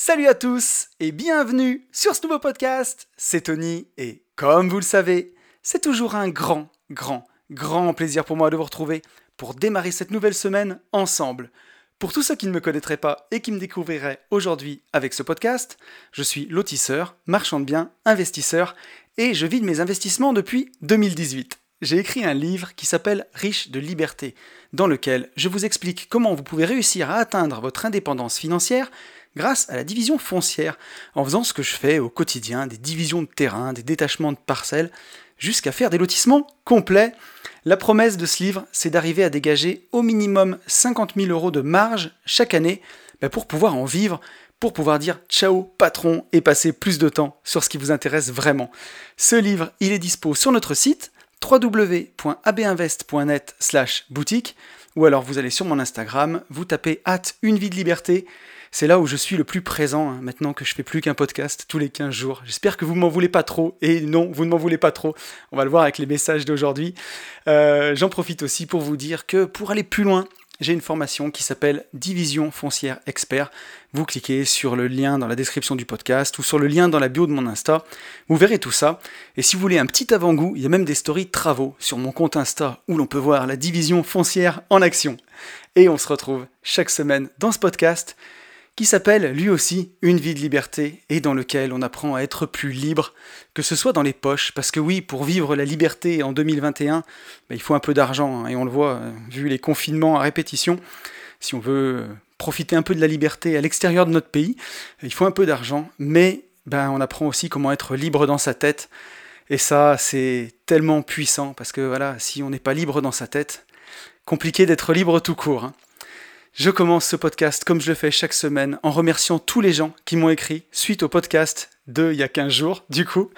Salut à tous et bienvenue sur ce nouveau podcast. C'est Tony et comme vous le savez, c'est toujours un grand, grand, grand plaisir pour moi de vous retrouver pour démarrer cette nouvelle semaine ensemble. Pour tous ceux qui ne me connaîtraient pas et qui me découvriraient aujourd'hui avec ce podcast, je suis lotisseur, marchand de biens, investisseur et je vis de mes investissements depuis 2018 j'ai écrit un livre qui s'appelle Riche de liberté, dans lequel je vous explique comment vous pouvez réussir à atteindre votre indépendance financière grâce à la division foncière, en faisant ce que je fais au quotidien, des divisions de terrain, des détachements de parcelles, jusqu'à faire des lotissements complets. La promesse de ce livre, c'est d'arriver à dégager au minimum 50 000 euros de marge chaque année bah, pour pouvoir en vivre, pour pouvoir dire ciao patron et passer plus de temps sur ce qui vous intéresse vraiment. Ce livre, il est dispo sur notre site www.abinvest.net slash boutique ou alors vous allez sur mon Instagram, vous tapez hâte une vie de liberté c'est là où je suis le plus présent, hein, maintenant que je fais plus qu'un podcast tous les 15 jours. J'espère que vous m'en voulez pas trop, et non, vous ne m'en voulez pas trop. On va le voir avec les messages d'aujourd'hui. Euh, j'en profite aussi pour vous dire que pour aller plus loin, j'ai une formation qui s'appelle Division foncière expert. Vous cliquez sur le lien dans la description du podcast ou sur le lien dans la bio de mon Insta. Vous verrez tout ça. Et si vous voulez un petit avant-goût, il y a même des stories travaux sur mon compte Insta où l'on peut voir la division foncière en action. Et on se retrouve chaque semaine dans ce podcast qui s'appelle lui aussi Une vie de liberté et dans lequel on apprend à être plus libre, que ce soit dans les poches, parce que oui, pour vivre la liberté en 2021, bah, il faut un peu d'argent, hein, et on le voit, euh, vu les confinements à répétition, si on veut profiter un peu de la liberté à l'extérieur de notre pays, il faut un peu d'argent, mais ben, on apprend aussi comment être libre dans sa tête, et ça c'est tellement puissant, parce que voilà, si on n'est pas libre dans sa tête, compliqué d'être libre tout court. Hein. Je commence ce podcast comme je le fais chaque semaine en remerciant tous les gens qui m'ont écrit suite au podcast de il y a 15 jours. Du coup,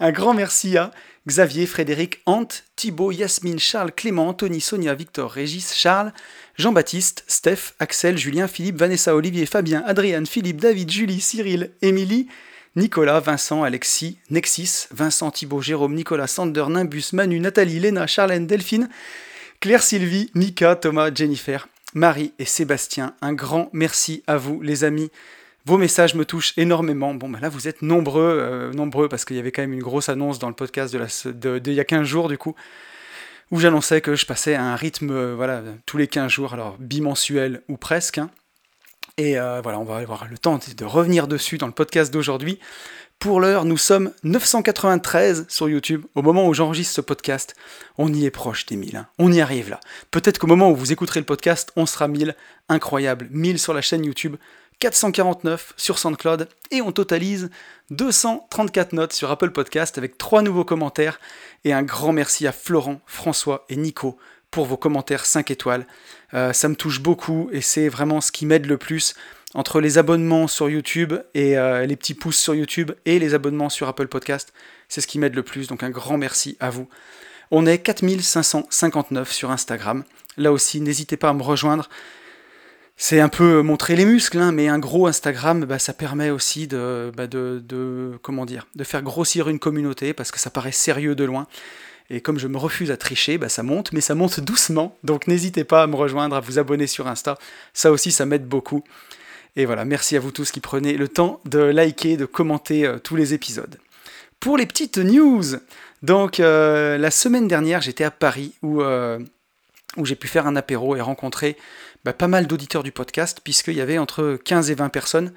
un grand merci à Xavier, Frédéric, Ant, Thibaut, Yasmine, Charles, Clément, Anthony, Sonia, Victor, Régis, Charles, Jean-Baptiste, Steph, Axel, Julien, Philippe, Vanessa, Olivier, Fabien, Adrien, Philippe, David, Julie, Cyril, Émilie, Nicolas, Vincent, Alexis, Nexis, Vincent, Thibaut, Jérôme, Nicolas, Sander, Nimbus, Manu, Nathalie, Léna, Charlène, Delphine, Claire, Sylvie, Mika, Thomas, Jennifer, Marie et Sébastien, un grand merci à vous les amis. Vos messages me touchent énormément. Bon, ben là, vous êtes nombreux, euh, nombreux, parce qu'il y avait quand même une grosse annonce dans le podcast de, y a 15 jours, du coup, où j'annonçais que je passais à un rythme, euh, voilà, tous les 15 jours, alors bimensuel ou presque. Hein. Et euh, voilà, on va avoir le temps de revenir dessus dans le podcast d'aujourd'hui. Pour l'heure, nous sommes 993 sur YouTube. Au moment où j'enregistre ce podcast, on y est proche des 1000. Hein. On y arrive là. Peut-être qu'au moment où vous écouterez le podcast, on sera 1000. Incroyable. 1000 sur la chaîne YouTube, 449 sur SoundCloud et on totalise 234 notes sur Apple Podcast avec trois nouveaux commentaires. Et un grand merci à Florent, François et Nico pour vos commentaires 5 étoiles. Euh, ça me touche beaucoup et c'est vraiment ce qui m'aide le plus entre les abonnements sur YouTube et euh, les petits pouces sur YouTube et les abonnements sur Apple Podcast. C'est ce qui m'aide le plus, donc un grand merci à vous. On est 4559 sur Instagram. Là aussi, n'hésitez pas à me rejoindre. C'est un peu montrer les muscles, hein, mais un gros Instagram, bah, ça permet aussi de, bah, de, comment dire, de faire grossir une communauté parce que ça paraît sérieux de loin. Et comme je me refuse à tricher, bah, ça monte, mais ça monte doucement. Donc n'hésitez pas à me rejoindre, à vous abonner sur Insta. Ça aussi, ça m'aide beaucoup. Et voilà, merci à vous tous qui prenez le temps de liker, de commenter euh, tous les épisodes. Pour les petites news, donc euh, la semaine dernière j'étais à Paris où, euh, où j'ai pu faire un apéro et rencontrer bah, pas mal d'auditeurs du podcast puisqu'il y avait entre 15 et 20 personnes.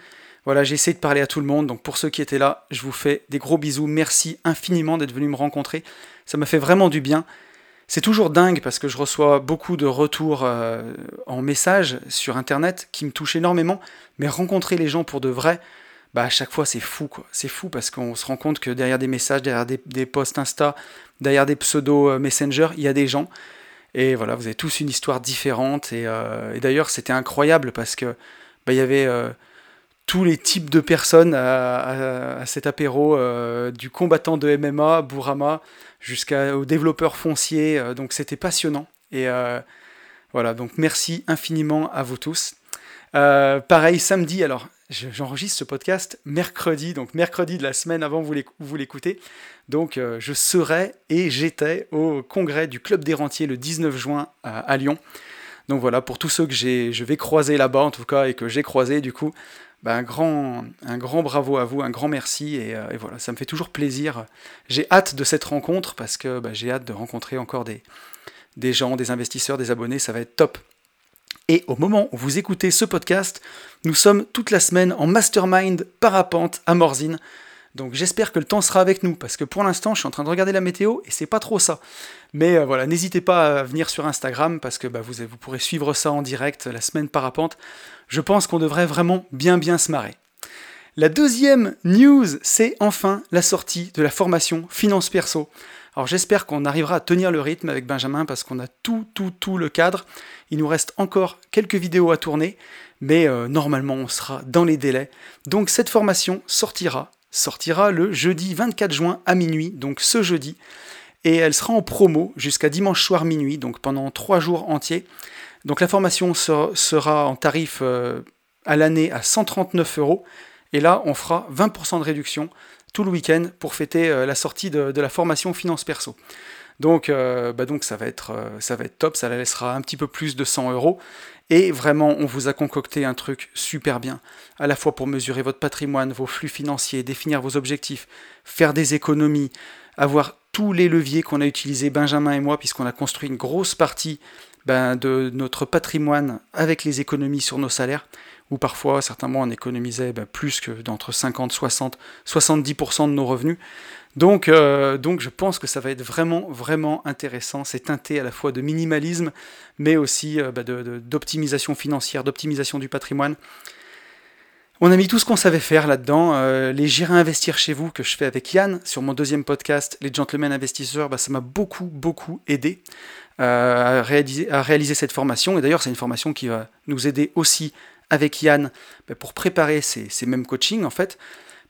Voilà, j'ai essayé de parler à tout le monde, donc pour ceux qui étaient là, je vous fais des gros bisous, merci infiniment d'être venu me rencontrer, ça m'a fait vraiment du bien. C'est toujours dingue parce que je reçois beaucoup de retours euh, en message sur internet qui me touchent énormément, mais rencontrer les gens pour de vrai, bah à chaque fois c'est fou quoi. C'est fou parce qu'on se rend compte que derrière des messages, derrière des, posts Insta, derrière des pseudo euh, Messenger, il y a des gens. Et voilà, vous avez tous une histoire différente. Et, euh, d'ailleurs, c'était incroyable parce que bah, il y avait tous les types de personnes à, cet apéro, du combattant de MMA, Bourama, jusqu'au développeur foncier. Euh, donc c'était passionnant. Et euh, voilà, donc merci infiniment à vous tous. Euh, pareil, samedi, alors j'enregistre ce podcast mercredi, donc mercredi de la semaine avant vous l'écoutez. Donc je serai et j'étais au congrès du Club des Rentiers le 19 juin à, Lyon. Donc voilà, pour tous ceux que je vais croiser là-bas en tout cas et que j'ai croisé du coup, bah, un, grand, bravo à vous, un grand merci, et, voilà, ça me fait toujours plaisir. J'ai hâte de cette rencontre parce que bah, j'ai hâte de rencontrer encore des, des gens, des investisseurs, des abonnés, ça va être top. Et au moment où vous écoutez ce podcast, nous sommes toute la semaine en mastermind parapente à Morzine. Donc j'espère que le temps sera avec nous, parce que pour l'instant, je suis en train de regarder la météo et c'est pas trop ça. Mais euh, voilà, n'hésitez pas à venir sur Instagram, parce que bah, vous, vous pourrez suivre ça en direct la semaine parapente. Je pense qu'on devrait vraiment bien bien se marrer. La deuxième news, c'est enfin la sortie de la formation Finance Perso. Alors j'espère qu'on arrivera à tenir le rythme avec Benjamin parce qu'on a tout, tout, tout le cadre. Il nous reste encore quelques vidéos à tourner, mais euh, normalement on sera dans les délais. Donc cette formation sortira, sortira le jeudi 24 juin à minuit, donc ce jeudi. Et elle sera en promo jusqu'à dimanche soir minuit, donc pendant trois jours entiers. Donc la formation sera en tarif euh, à l'année à 139 euros. Et là, on fera 20% de réduction tout le week-end pour fêter euh, la sortie de, la formation Finance Perso. Donc, euh, bah donc ça, va être, euh, ça va top, ça la laissera un petit peu plus de 100 euros. Et vraiment, on vous a concocté un truc super bien, à la fois pour mesurer votre patrimoine, vos flux financiers, définir vos objectifs, faire des économies, avoir tous les leviers qu'on a utilisés, Benjamin et moi, puisqu'on a construit une grosse partie ben, de notre patrimoine avec les économies sur nos salaires où parfois, certains mois, on économisait ben, plus que d'entre 50, 60, 70% de nos revenus. Donc, euh, donc je pense que ça va être vraiment, vraiment intéressant. C'est teinté à la fois de minimalisme, mais aussi euh, ben, d'optimisation financière, d'optimisation du patrimoine. On a mis tout ce qu'on savait faire là-dedans. Euh, les J'irai investir chez vous que je fais avec Yann sur mon deuxième podcast, Les Gentlemen Investisseurs, ben, ça m'a beaucoup, beaucoup aidé à réaliser, cette formation. Et d'ailleurs, c'est une formation qui va nous aider aussi avec Yann ben, pour préparer ces, mêmes coachings en fait,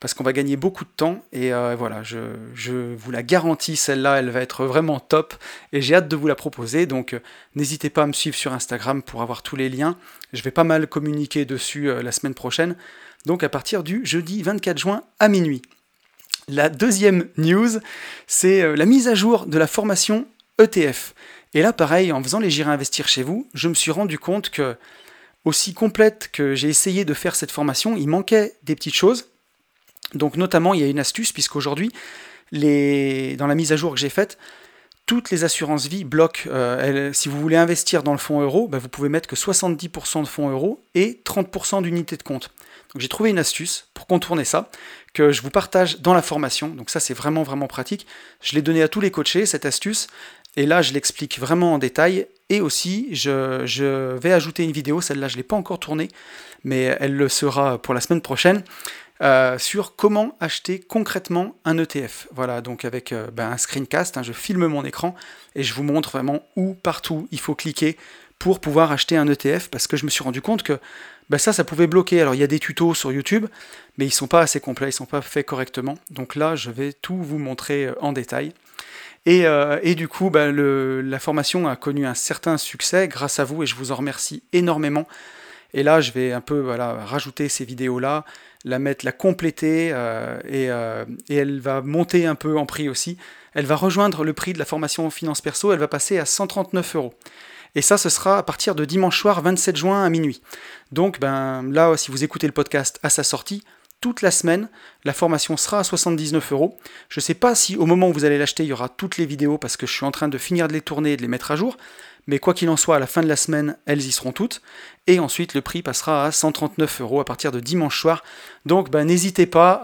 parce qu'on va gagner beaucoup de temps et euh, voilà, je, vous la garantis, celle-là, elle va être vraiment top et j'ai hâte de vous la proposer. Donc euh, n'hésitez pas à me suivre sur Instagram pour avoir tous les liens. Je vais pas mal communiquer dessus euh, la semaine prochaine. Donc à partir du jeudi 24 juin à minuit. La deuxième news, c'est la mise à jour de la formation ETF. Et là, pareil, en faisant les J'irai investir chez vous, je me suis rendu compte que aussi complète que j'ai essayé de faire cette formation, il manquait des petites choses. Donc notamment, il y a une astuce, puisqu'aujourd'hui, dans la mise à jour que j'ai faite, toutes les assurances vie bloquent. Euh, si vous voulez investir dans le fonds euro, bah, vous pouvez mettre que 70% de fonds euro et 30% d'unités de compte. Donc j'ai trouvé une astuce pour contourner ça, que je vous partage dans la formation. Donc ça c'est vraiment vraiment pratique. Je l'ai donné à tous les coachés, cette astuce. Et là, je l'explique vraiment en détail. Et aussi, je, vais ajouter une vidéo, celle-là, je ne l'ai pas encore tournée, mais elle le sera pour la semaine prochaine, euh, sur comment acheter concrètement un ETF. Voilà, donc avec euh, ben, un screencast, hein, je filme mon écran et je vous montre vraiment où, partout, il faut cliquer pour pouvoir acheter un ETF, parce que je me suis rendu compte que ben, ça, ça pouvait bloquer. Alors, il y a des tutos sur YouTube, mais ils ne sont pas assez complets, ils ne sont pas faits correctement. Donc là, je vais tout vous montrer euh, en détail. Euh, et, du coup, bah, la formation a connu un certain succès grâce à vous et je vous en remercie énormément. Et là, je vais un peu rajouter ces vidéos-là, la mettre, la compléter euh, euh, et, elle va monter un peu en prix aussi. Elle va rejoindre le prix de la formation en finance perso, elle va passer à 139 euros. Et ça, ce sera à partir de dimanche soir 27 juin à minuit. Donc ben, là, si vous écoutez le podcast à sa sortie, toute la semaine. La formation sera à 79 euros. Je ne sais pas si au moment où vous allez l'acheter, il y aura toutes les vidéos parce que je suis en train de finir de les tourner et de les mettre à jour. Mais quoi qu'il en soit, à la fin de la semaine, elles y seront toutes. Et ensuite, le prix passera à 139 euros à partir de dimanche soir. Donc, ben, n'hésitez pas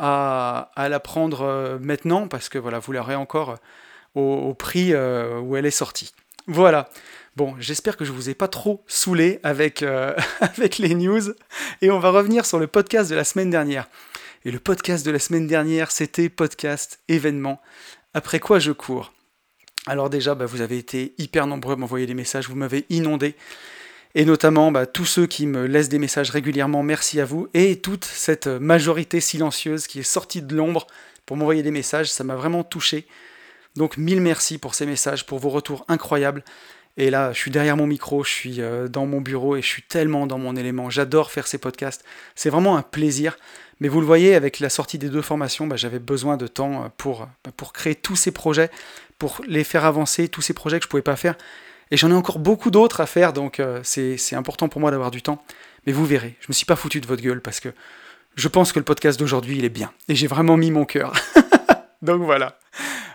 à, la prendre euh, maintenant parce que voilà, vous l'aurez encore euh, au, prix euh, où elle est sortie. Voilà. Bon, j'espère que je vous ai pas trop saoulé avec, avec les news. Et on va revenir sur le podcast de la semaine dernière. Et le podcast de la semaine dernière, c'était podcast événement. Après quoi je cours? Alors déjà, bah, vous avez été hyper nombreux à m'envoyer des messages, vous m'avez inondé. Et notamment bah, tous ceux qui me laissent des messages régulièrement, merci à vous. Et toute cette majorité silencieuse qui est sortie de l'ombre pour m'envoyer des messages, ça m'a vraiment touché. Donc mille merci pour ces messages, pour vos retours incroyables. Et là, je suis derrière mon micro, je suis euh, dans mon bureau et je suis tellement dans mon élément. J'adore faire ces podcasts. C'est vraiment un plaisir. Mais vous le voyez, avec la sortie des deux formations, bah, j'avais besoin de temps euh, bah, pour créer tous ces projets, pour les faire avancer, tous ces projets que je ne pouvais pas faire. Et j'en ai encore beaucoup d'autres à faire, donc euh, c'est important pour moi d'avoir du temps. Mais vous verrez, je ne me suis pas foutu de votre gueule parce que je pense que le podcast d'aujourd'hui, il est bien. Et j'ai vraiment mis mon cœur. Donc voilà.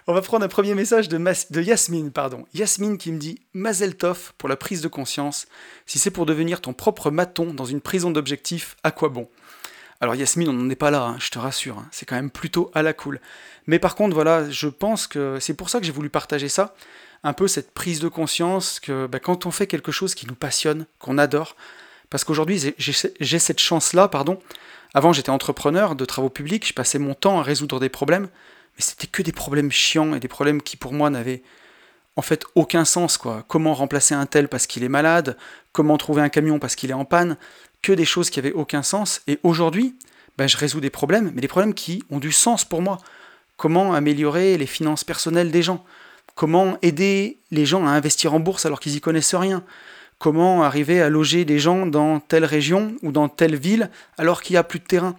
On va prendre un premier message de, de Yasmine, pardon. Yasmine qui me dit Mazel Tov pour la prise de conscience. Si c'est pour devenir ton propre maton dans une prison d'objectifs, à quoi bon? Alors Yasmine, on n'en est pas là, hein, je te rassure. Hein. c'est quand même plutôt à la cool. Mais par contre, voilà, je pense que c'est pour ça que j'ai voulu partager ça. Un peu cette prise de conscience que bah, quand on fait quelque chose qui nous passionne, qu'on adore, parce qu'aujourd'hui j'ai cette chance-là, pardon. Avant j'étais entrepreneur de travaux publics, je passais mon temps à résoudre des problèmes mais c'était que des problèmes chiants et des problèmes qui pour moi n'avaient en fait aucun sens quoi. Comment remplacer un tel parce qu'il est malade, comment trouver un camion parce qu'il est en panne, que des choses qui avaient aucun sens. Et aujourd'hui, ben, je résous des problèmes, mais des problèmes qui ont du sens pour moi. Comment améliorer les finances personnelles des gens? Comment aider les gens à investir en bourse alors qu'ils y connaissent rien? Comment arriver à loger des gens dans telle région ou dans telle ville alors qu'il n'y a plus de terrain?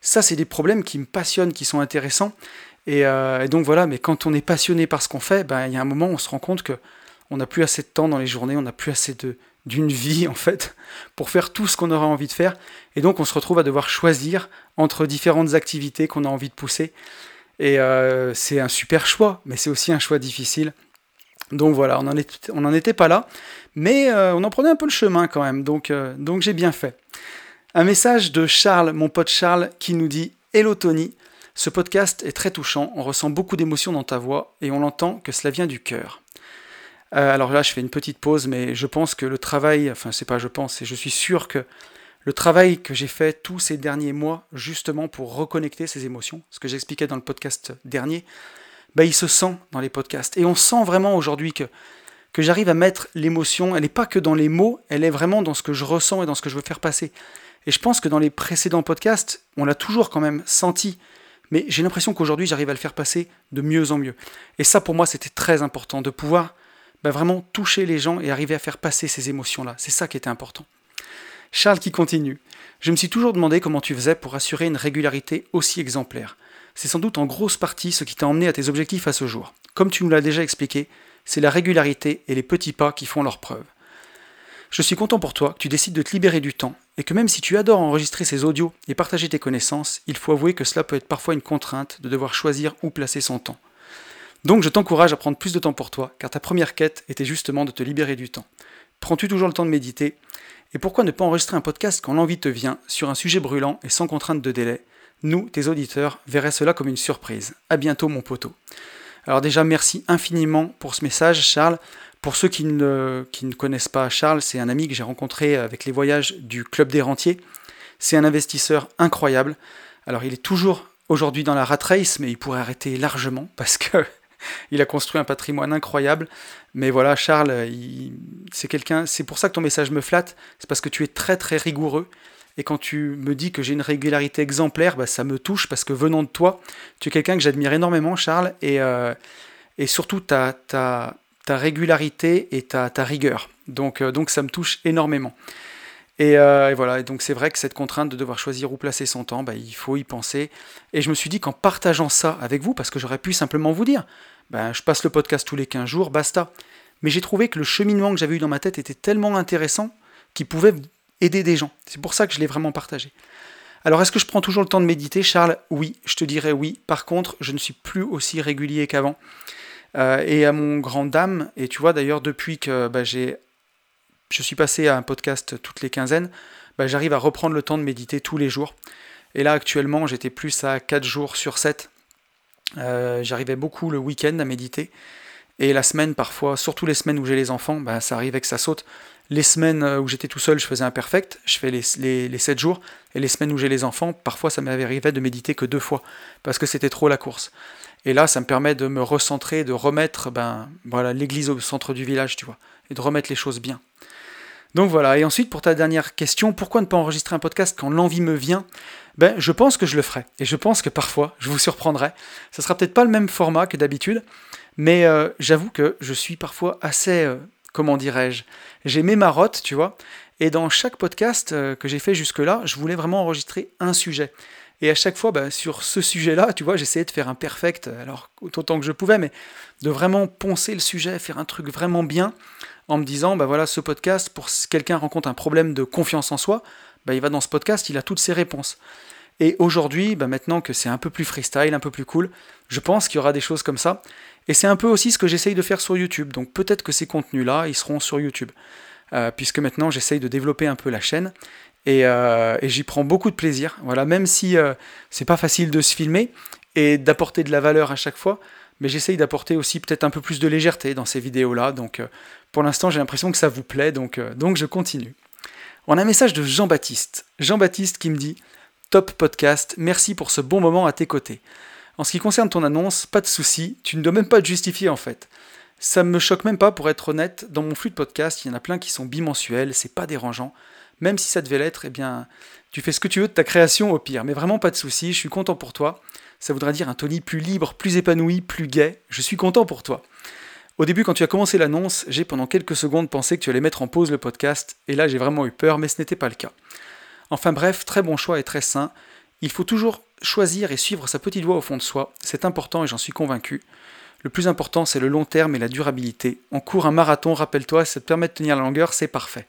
Ça, c'est des problèmes qui me passionnent, qui sont intéressants euh, et, donc voilà, mais quand on est passionné par ce qu'on fait, ben, il y a un moment où on se rend compte que on n'a plus assez de temps dans les journées, on n'a plus assez de d'une vie en fait pour faire tout ce qu'on aura envie de faire. Et donc on se retrouve à devoir choisir entre différentes activités qu'on a envie de pousser. Et euh, c'est un super choix, mais c'est aussi un choix difficile. Donc voilà, on n'en était pas là, mais euh, on en prenait un peu le chemin quand même, donc, donc j'ai bien fait. Un message de Charles, mon pote Charles, qui nous dit Hello Tony, ce podcast est très touchant, on ressent beaucoup d'émotions dans ta voix et on l'entend que cela vient du cœur. Euh, alors là, je fais une petite pause, mais je pense que le travail, enfin c'est pas je pense, je suis sûr que le travail que j'ai fait tous ces derniers mois, justement pour reconnecter ces émotions, ce que j'expliquais dans le podcast dernier, bah, il se sent dans les podcasts. Et on sent vraiment aujourd'hui que, que j'arrive à mettre l'émotion, elle n'est pas que dans les mots, elle est vraiment dans ce que je ressens et dans ce que je veux faire passer. Et je pense que dans les précédents podcasts, on l'a toujours quand même senti mais j'ai l'impression qu'aujourd'hui j'arrive à le faire passer de mieux en mieux. Et ça pour moi c'était très important, de pouvoir bah, vraiment toucher les gens et arriver à faire passer ces émotions-là. C'est ça qui était important. Charles qui continue. Je me suis toujours demandé comment tu faisais pour assurer une régularité aussi exemplaire. C'est sans doute en grosse partie ce qui t'a emmené à tes objectifs à ce jour. Comme tu nous l'as déjà expliqué, c'est la régularité et les petits pas qui font leur preuve. Je suis content pour toi que tu décides de te libérer du temps et que même si tu adores enregistrer ces audios et partager tes connaissances, il faut avouer que cela peut être parfois une contrainte de devoir choisir où placer son temps. Donc je t'encourage à prendre plus de temps pour toi, car ta première quête était justement de te libérer du temps. Prends-tu toujours le temps de méditer? Et pourquoi ne pas enregistrer un podcast quand l'envie te vient, sur un sujet brûlant et sans contrainte de délai? Nous, tes auditeurs, verraient cela comme une surprise. A bientôt mon poteau. Alors déjà, merci infiniment pour ce message, Charles. Pour ceux qui ne, qui ne connaissent pas Charles, c'est un ami que j'ai rencontré avec les voyages du Club des Rentiers. C'est un investisseur incroyable. Alors il est toujours aujourd'hui dans la rat race, mais il pourrait arrêter largement parce que il a construit un patrimoine incroyable. Mais voilà, Charles, c'est quelqu'un. C'est pour ça que ton message me flatte. C'est parce que tu es très très rigoureux. Et quand tu me dis que j'ai une régularité exemplaire, bah, ça me touche parce que venant de toi, tu es quelqu'un que j'admire énormément, Charles. Et, euh, et surtout, tu as, ta régularité et ta, ta rigueur. Donc, euh, donc ça me touche énormément. Euh, et, voilà, et donc c'est vrai que cette contrainte de devoir choisir où placer son temps, bah, il faut y penser. Et je me suis dit qu'en partageant ça avec vous, parce que j'aurais pu simplement vous dire, ben, je passe le podcast tous les 15 jours, basta. Mais j'ai trouvé que le cheminement que j'avais eu dans ma tête était tellement intéressant qu'il pouvait aider des gens. C'est pour ça que je l'ai vraiment partagé. Alors est-ce que je prends toujours le temps de méditer, Charles? Oui, je te dirais oui. Par contre, je ne suis plus aussi régulier qu'avant. Euh, et à mon grand dame, et tu vois d'ailleurs depuis que bah, je suis passé à un podcast toutes les quinzaines, bah, j'arrive à reprendre le temps de méditer tous les jours. Et là actuellement j'étais plus à 4 jours sur 7. Euh, j'arrivais beaucoup le week-end à méditer. Et la semaine parfois, surtout les semaines où j'ai les enfants, bah, ça arrivait que ça saute. Les semaines euh, où j'étais tout seul, je faisais un perfect, je fais les, les, les 7 jours. Et les semaines où j'ai les enfants, parfois ça m'arrivait de méditer que deux fois, parce que c'était trop la course. Et là, ça me permet de me recentrer, de remettre ben, voilà, l'église au centre du village, tu vois, et de remettre les choses bien. Donc voilà, et ensuite pour ta dernière question, pourquoi ne pas enregistrer un podcast quand l'envie me vient? Ben, Je pense que je le ferai, et je pense que parfois, je vous surprendrai. Ça sera peut-être pas le même format que d'habitude, mais euh, j'avoue que je suis parfois assez, euh, comment dirais-je, j'ai mes marottes, tu vois, et dans chaque podcast euh, que j'ai fait jusque-là, je voulais vraiment enregistrer un sujet. Et à chaque fois, bah, sur ce sujet-là, tu vois, j'essayais de faire un perfect, alors autant que je pouvais, mais de vraiment poncer le sujet, faire un truc vraiment bien, en me disant, bah voilà, ce podcast, pour si quelqu'un rencontre un problème de confiance en soi, bah, il va dans ce podcast, il a toutes ses réponses. Et aujourd'hui, bah, maintenant que c'est un peu plus freestyle, un peu plus cool, je pense qu'il y aura des choses comme ça. Et c'est un peu aussi ce que j'essaye de faire sur YouTube. Donc peut-être que ces contenus-là, ils seront sur YouTube. Euh, puisque maintenant j'essaye de développer un peu la chaîne. Euh, et, j'y prends beaucoup de plaisir. Voilà, même si euh, c'est pas facile de se filmer et d'apporter de la valeur à chaque fois, mais j'essaye d'apporter aussi peut-être un peu plus de légèreté dans ces vidéos-là. Donc pour l'instant, j'ai l'impression que ça vous plaît, donc, donc je continue. On a un message de Jean-Baptiste. Jean-Baptiste qui me dit Top podcast, merci pour ce bon moment à tes côtés. En ce qui concerne ton annonce, pas de souci, tu ne dois même pas te justifier en fait. Ça me choque même pas pour être honnête, dans mon flux de podcast, il y en a plein qui sont bimensuels, c'est pas dérangeant. Même si ça devait l'être, eh bien, tu fais ce que tu veux de ta création au pire, mais vraiment pas de souci, je suis content pour toi. Ça voudra dire un Tony plus libre, plus épanoui, plus gai. Je suis content pour toi. Au début, quand tu as commencé l'annonce, j'ai pendant quelques secondes pensé que tu allais mettre en pause le podcast, et là j'ai vraiment eu peur, mais ce n'était pas le cas. Enfin bref, très bon choix et très sain. Il faut toujours choisir et suivre sa petite voix au fond de soi, c'est important et j'en suis convaincu. Le plus important, c'est le long terme et la durabilité. On court un marathon, rappelle-toi, ça te permet de tenir la longueur, c'est parfait.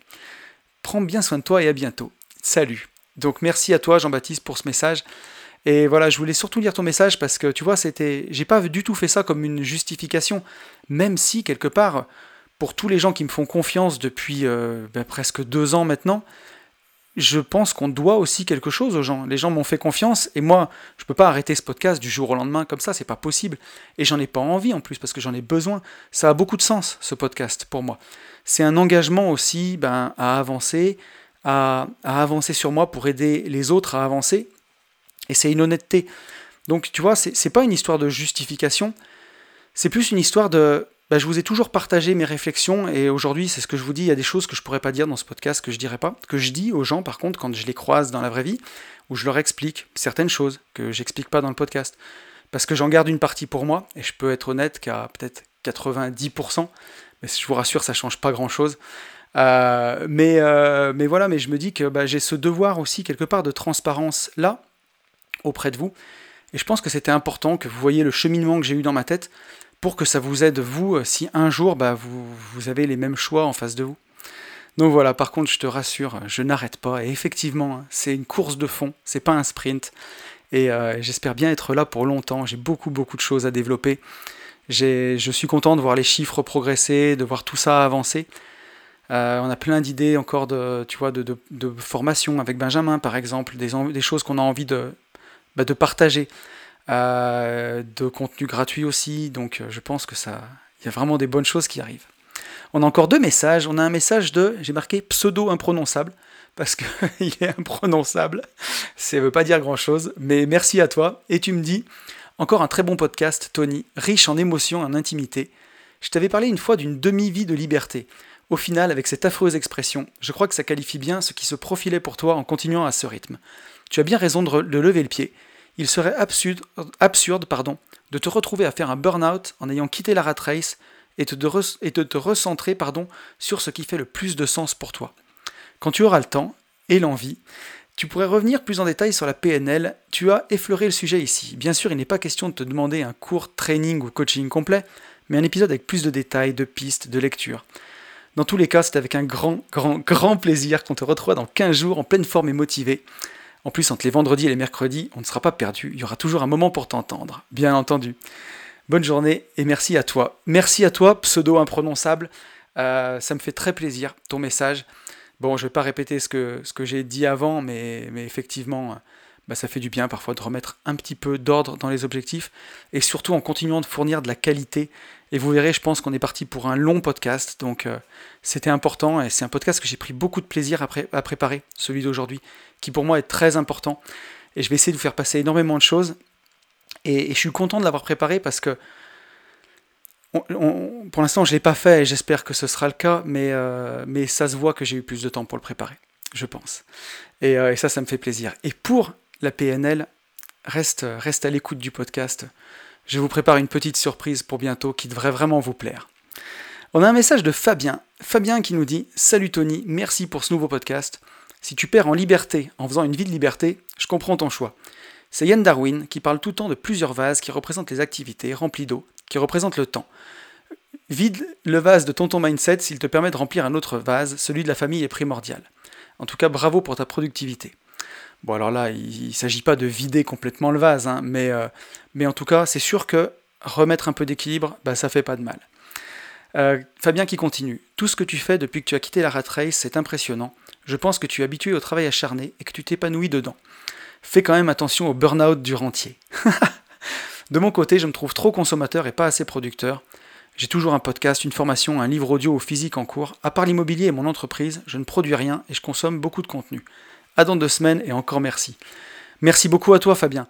Prends bien soin de toi et à bientôt. Salut. Donc merci à toi Jean-Baptiste pour ce message. Et voilà, je voulais surtout lire ton message parce que tu vois, c'était, j'ai pas du tout fait ça comme une justification, même si quelque part, pour tous les gens qui me font confiance depuis euh, ben, presque deux ans maintenant, je pense qu'on doit aussi quelque chose aux gens. Les gens m'ont fait confiance et moi, je peux pas arrêter ce podcast du jour au lendemain comme ça, c'est pas possible. Et j'en ai pas envie en plus parce que j'en ai besoin. Ça a beaucoup de sens ce podcast pour moi. C'est un engagement aussi ben, à avancer, à, avancer sur moi pour aider les autres à avancer. Et c'est une honnêteté. Donc tu vois, c'est pas une histoire de justification, c'est plus une histoire de bah, je vous ai toujours partagé mes réflexions et aujourd'hui, c'est ce que je vous dis. Il y a des choses que je pourrais pas dire dans ce podcast que je dirais pas, que je dis aux gens par contre quand je les croise dans la vraie vie, où je leur explique certaines choses que j'explique pas dans le podcast, parce que j'en garde une partie pour moi et je peux être honnête qu'à peut-être 90%, mais je vous rassure, ça change pas grand chose. Euh, mais, euh, mais voilà, mais je me dis que bah, j'ai ce devoir aussi quelque part de transparence là auprès de vous. Et je pense que c'était important que vous voyez le cheminement que j'ai eu dans ma tête pour que ça vous aide, vous, euh, si un jour bah, vous, vous avez les mêmes choix en face de vous. Donc voilà, par contre, je te rassure, je n'arrête pas. Et effectivement, hein, c'est une course de fond, c'est pas un sprint. Et euh, j'espère bien être là pour longtemps. J'ai beaucoup, beaucoup de choses à développer. Je suis content de voir les chiffres progresser, de voir tout ça avancer. Euh, on a plein d'idées encore de, tu vois, de, de, formation avec Benjamin, par exemple, des, des choses qu'on a envie de, bah, de partager. Euh, de contenu gratuit aussi, donc euh, je pense que ça, il y a vraiment des bonnes choses qui arrivent. On a encore deux messages. On a un message de, j'ai marqué pseudo imprononçable parce qu'il est imprononçable. Ça ne veut pas dire grand chose, mais merci à toi. Et tu me dis, encore un très bon podcast, Tony, riche en émotions en intimité. Je t'avais parlé une fois d'une demi-vie de liberté. Au final, avec cette affreuse expression, je crois que ça qualifie bien ce qui se profilait pour toi en continuant à ce rythme. Tu as bien raison de, de lever le pied il serait absurde, pardon, de te retrouver à faire un burn-out en ayant quitté la rat race et, de te recentrer pardon, sur ce qui fait le plus de sens pour toi. Quand tu auras le temps et l'envie, tu pourrais revenir plus en détail sur la PNL. Tu as effleuré le sujet ici. Bien sûr, il n'est pas question de te demander un cours training ou coaching complet, mais un épisode avec plus de détails, de pistes, de lecture. Dans tous les cas, c'est avec un grand, grand, grand plaisir qu'on te retrouve dans 15 jours en pleine forme et motivé. En plus, entre les vendredis et les mercredis, on ne sera pas perdu, il y aura toujours un moment pour t'entendre, bien entendu. Bonne journée et merci à toi. Merci à toi, pseudo imprononçable. Euh, ça me fait très plaisir, ton message. Bon, je ne vais pas répéter ce que, j'ai dit avant, mais effectivement, bah, ça fait du bien parfois de remettre un petit peu d'ordre dans les objectifs, et surtout en continuant de fournir de la qualité et vous verrez, je pense qu'on est parti pour un long podcast, donc euh, c'était important et c'est un podcast que j'ai pris beaucoup de plaisir à, à préparer, celui d'aujourd'hui, qui pour moi est très important. Et je vais essayer de vous faire passer énormément de choses. Et, je suis content de l'avoir préparé parce que pour l'instant je ne l'ai pas fait et j'espère que ce sera le cas, mais, euh, mais ça se voit que j'ai eu plus de temps pour le préparer, je pense. Et, euh, et, ça, ça me fait plaisir. Et pour la PNL, reste, reste à l'écoute du podcast je vous prépare une petite surprise pour bientôt qui devrait vraiment vous plaire. On a un message de Fabien. Fabien qui nous dit Salut Tony, merci pour ce nouveau podcast. Si tu perds en liberté en faisant une vie de liberté, je comprends ton choix. C'est Yann Darwin qui parle tout le temps de plusieurs vases qui représentent les activités remplis d'eau, qui représentent le temps. Vide le vase de ton ton mindset s'il te permet de remplir un autre vase, celui de la famille est primordial. En tout cas, bravo pour ta productivité. Bon, alors là, il ne s'agit pas de vider complètement le vase, hein, mais, euh, mais en tout cas, c'est sûr que remettre un peu d'équilibre, bah, ça fait pas de mal. Euh, Fabien qui continue. Tout ce que tu fais depuis que tu as quitté la rat race, c'est impressionnant. Je pense que tu es habitué au travail acharné et que tu t'épanouis dedans. Fais quand même attention au burn-out du rentier. de mon côté, je me trouve trop consommateur et pas assez producteur. J'ai toujours un podcast, une formation, un livre audio ou physique en cours. À part l'immobilier et mon entreprise, je ne produis rien et je consomme beaucoup de contenu. À dans deux semaines et encore merci. Merci beaucoup à toi Fabien.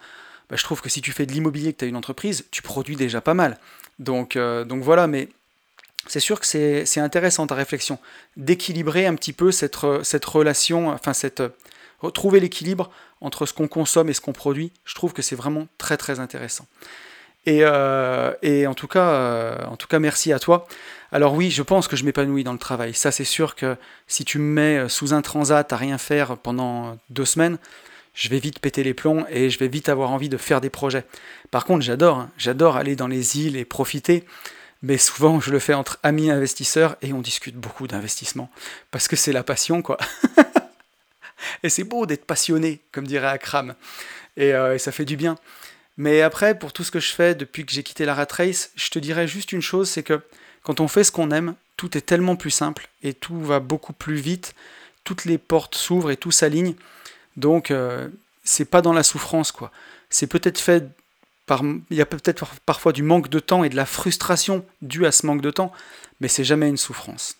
Bah, je trouve que si tu fais de l'immobilier, que tu as une entreprise, tu produis déjà pas mal. Donc, euh, donc voilà, mais c'est sûr que c'est intéressant ta réflexion, d'équilibrer un petit peu cette, cette relation, enfin cette, retrouver l'équilibre entre ce qu'on consomme et ce qu'on produit. Je trouve que c'est vraiment très très intéressant. Et, euh, et en, tout cas, euh, en tout cas, merci à toi. Alors oui, je pense que je m'épanouis dans le travail. Ça, c'est sûr que si tu me mets sous un transat à rien faire pendant deux semaines, je vais vite péter les plombs et je vais vite avoir envie de faire des projets. Par contre, j'adore, hein. j'adore aller dans les îles et profiter, mais souvent je le fais entre amis investisseurs et on discute beaucoup d'investissement parce que c'est la passion, quoi. et c'est beau d'être passionné, comme dirait Akram, euh, et ça fait du bien. Mais après, pour tout ce que je fais depuis que j'ai quitté la rat race, je te dirais juste une chose, c'est que quand on fait ce qu'on aime, tout est tellement plus simple et tout va beaucoup plus vite, toutes les portes s'ouvrent et tout s'aligne. Donc euh, c'est pas dans la souffrance quoi. C'est peut-être fait par il y a peut-être parfois du manque de temps et de la frustration due à ce manque de temps, mais c'est jamais une souffrance.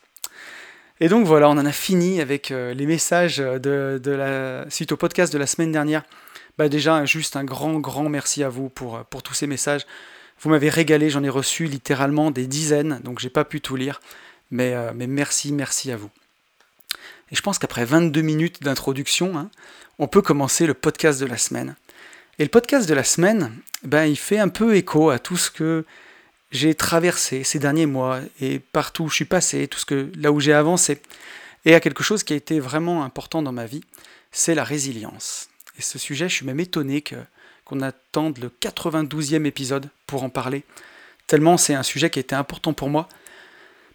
Et donc voilà, on en a fini avec euh, les messages de, la suite au podcast de la semaine dernière. Bah déjà, juste un grand, grand merci à vous pour, pour tous ces messages. Vous m'avez régalé, j'en ai reçu littéralement des dizaines, donc j'ai pas pu tout lire. Mais, euh, mais merci, merci à vous. Et je pense qu'après 22 minutes d'introduction, hein, on peut commencer le podcast de la semaine. Et le podcast de la semaine, ben, il fait un peu écho à tout ce que j'ai traversé ces derniers mois et partout où je suis passé, tout ce que là où j'ai avancé, et à quelque chose qui a été vraiment important dans ma vie, c'est la résilience. Et ce sujet, je suis même étonné qu'on attende le 92e épisode pour en parler, tellement c'est un sujet qui été important pour moi.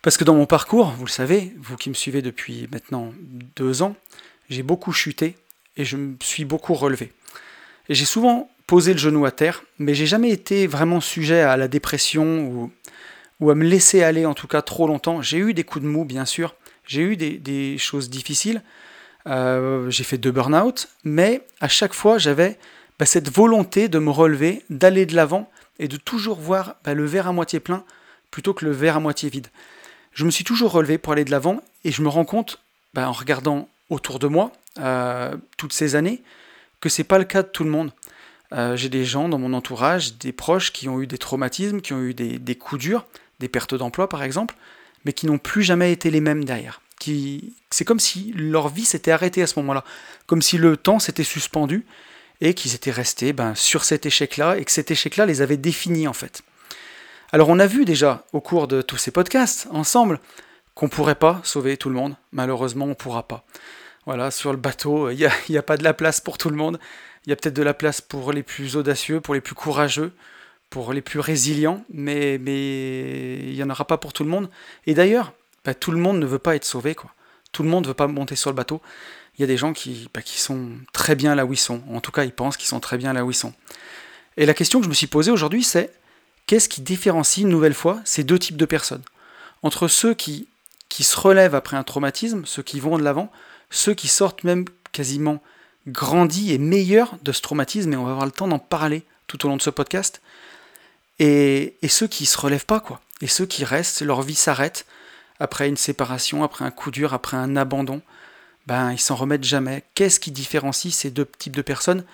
Parce que dans mon parcours, vous le savez, vous qui me suivez depuis maintenant deux ans, j'ai beaucoup chuté et je me suis beaucoup relevé. J'ai souvent posé le genou à terre, mais j'ai jamais été vraiment sujet à la dépression ou à me laisser aller en tout cas trop longtemps. J'ai eu des coups de mou, bien sûr, j'ai eu des, choses difficiles, euh, j'ai fait deux burn-out, mais à chaque fois j'avais bah, cette volonté de me relever, d'aller de l'avant et de toujours voir bah, le verre à moitié plein plutôt que le verre à moitié vide. Je me suis toujours relevé pour aller de l'avant et je me rends compte, bah, en regardant autour de moi euh, toutes ces années, que c'est pas le cas de tout le monde. Euh, j'ai des gens dans mon entourage, des proches qui ont eu des traumatismes, qui ont eu des, coups durs, des pertes d'emploi par exemple, mais qui n'ont plus jamais été les mêmes derrière. C'est comme si leur vie s'était arrêtée à ce moment-là, comme si le temps s'était suspendu et qu'ils étaient restés ben, sur cet échec-là et que cet échec-là les avait définis en fait. Alors on a vu déjà au cours de tous ces podcasts ensemble qu'on ne pourrait pas sauver tout le monde. Malheureusement, on ne pourra pas. Voilà, sur le bateau, il n'y a, pas de la place pour tout le monde. Il y a peut-être de la place pour les plus audacieux, pour les plus courageux, pour les plus résilients, mais, mais il n'y en aura pas pour tout le monde. Et d'ailleurs, bah, tout le monde ne veut pas être sauvé. Quoi. Tout le monde ne veut pas monter sur le bateau. Il y a des gens qui, bah, qui sont très bien là où ils sont. En tout cas, ils pensent qu'ils sont très bien là où ils sont. Et la question que je me suis posée aujourd'hui, c'est qu'est-ce qui différencie une nouvelle fois ces deux types de personnes? Entre ceux qui, qui se relèvent après un traumatisme, ceux qui vont de l'avant, ceux qui sortent même quasiment grandis et meilleurs de ce traumatisme, et on va avoir le temps d'en parler tout au long de ce podcast, et, ceux qui se relèvent pas, quoi, et ceux qui restent, leur vie s'arrête après une séparation, après un coup dur, après un abandon, ben ils s'en remettent jamais. Qu'est-ce qui différencie ces deux types de personnes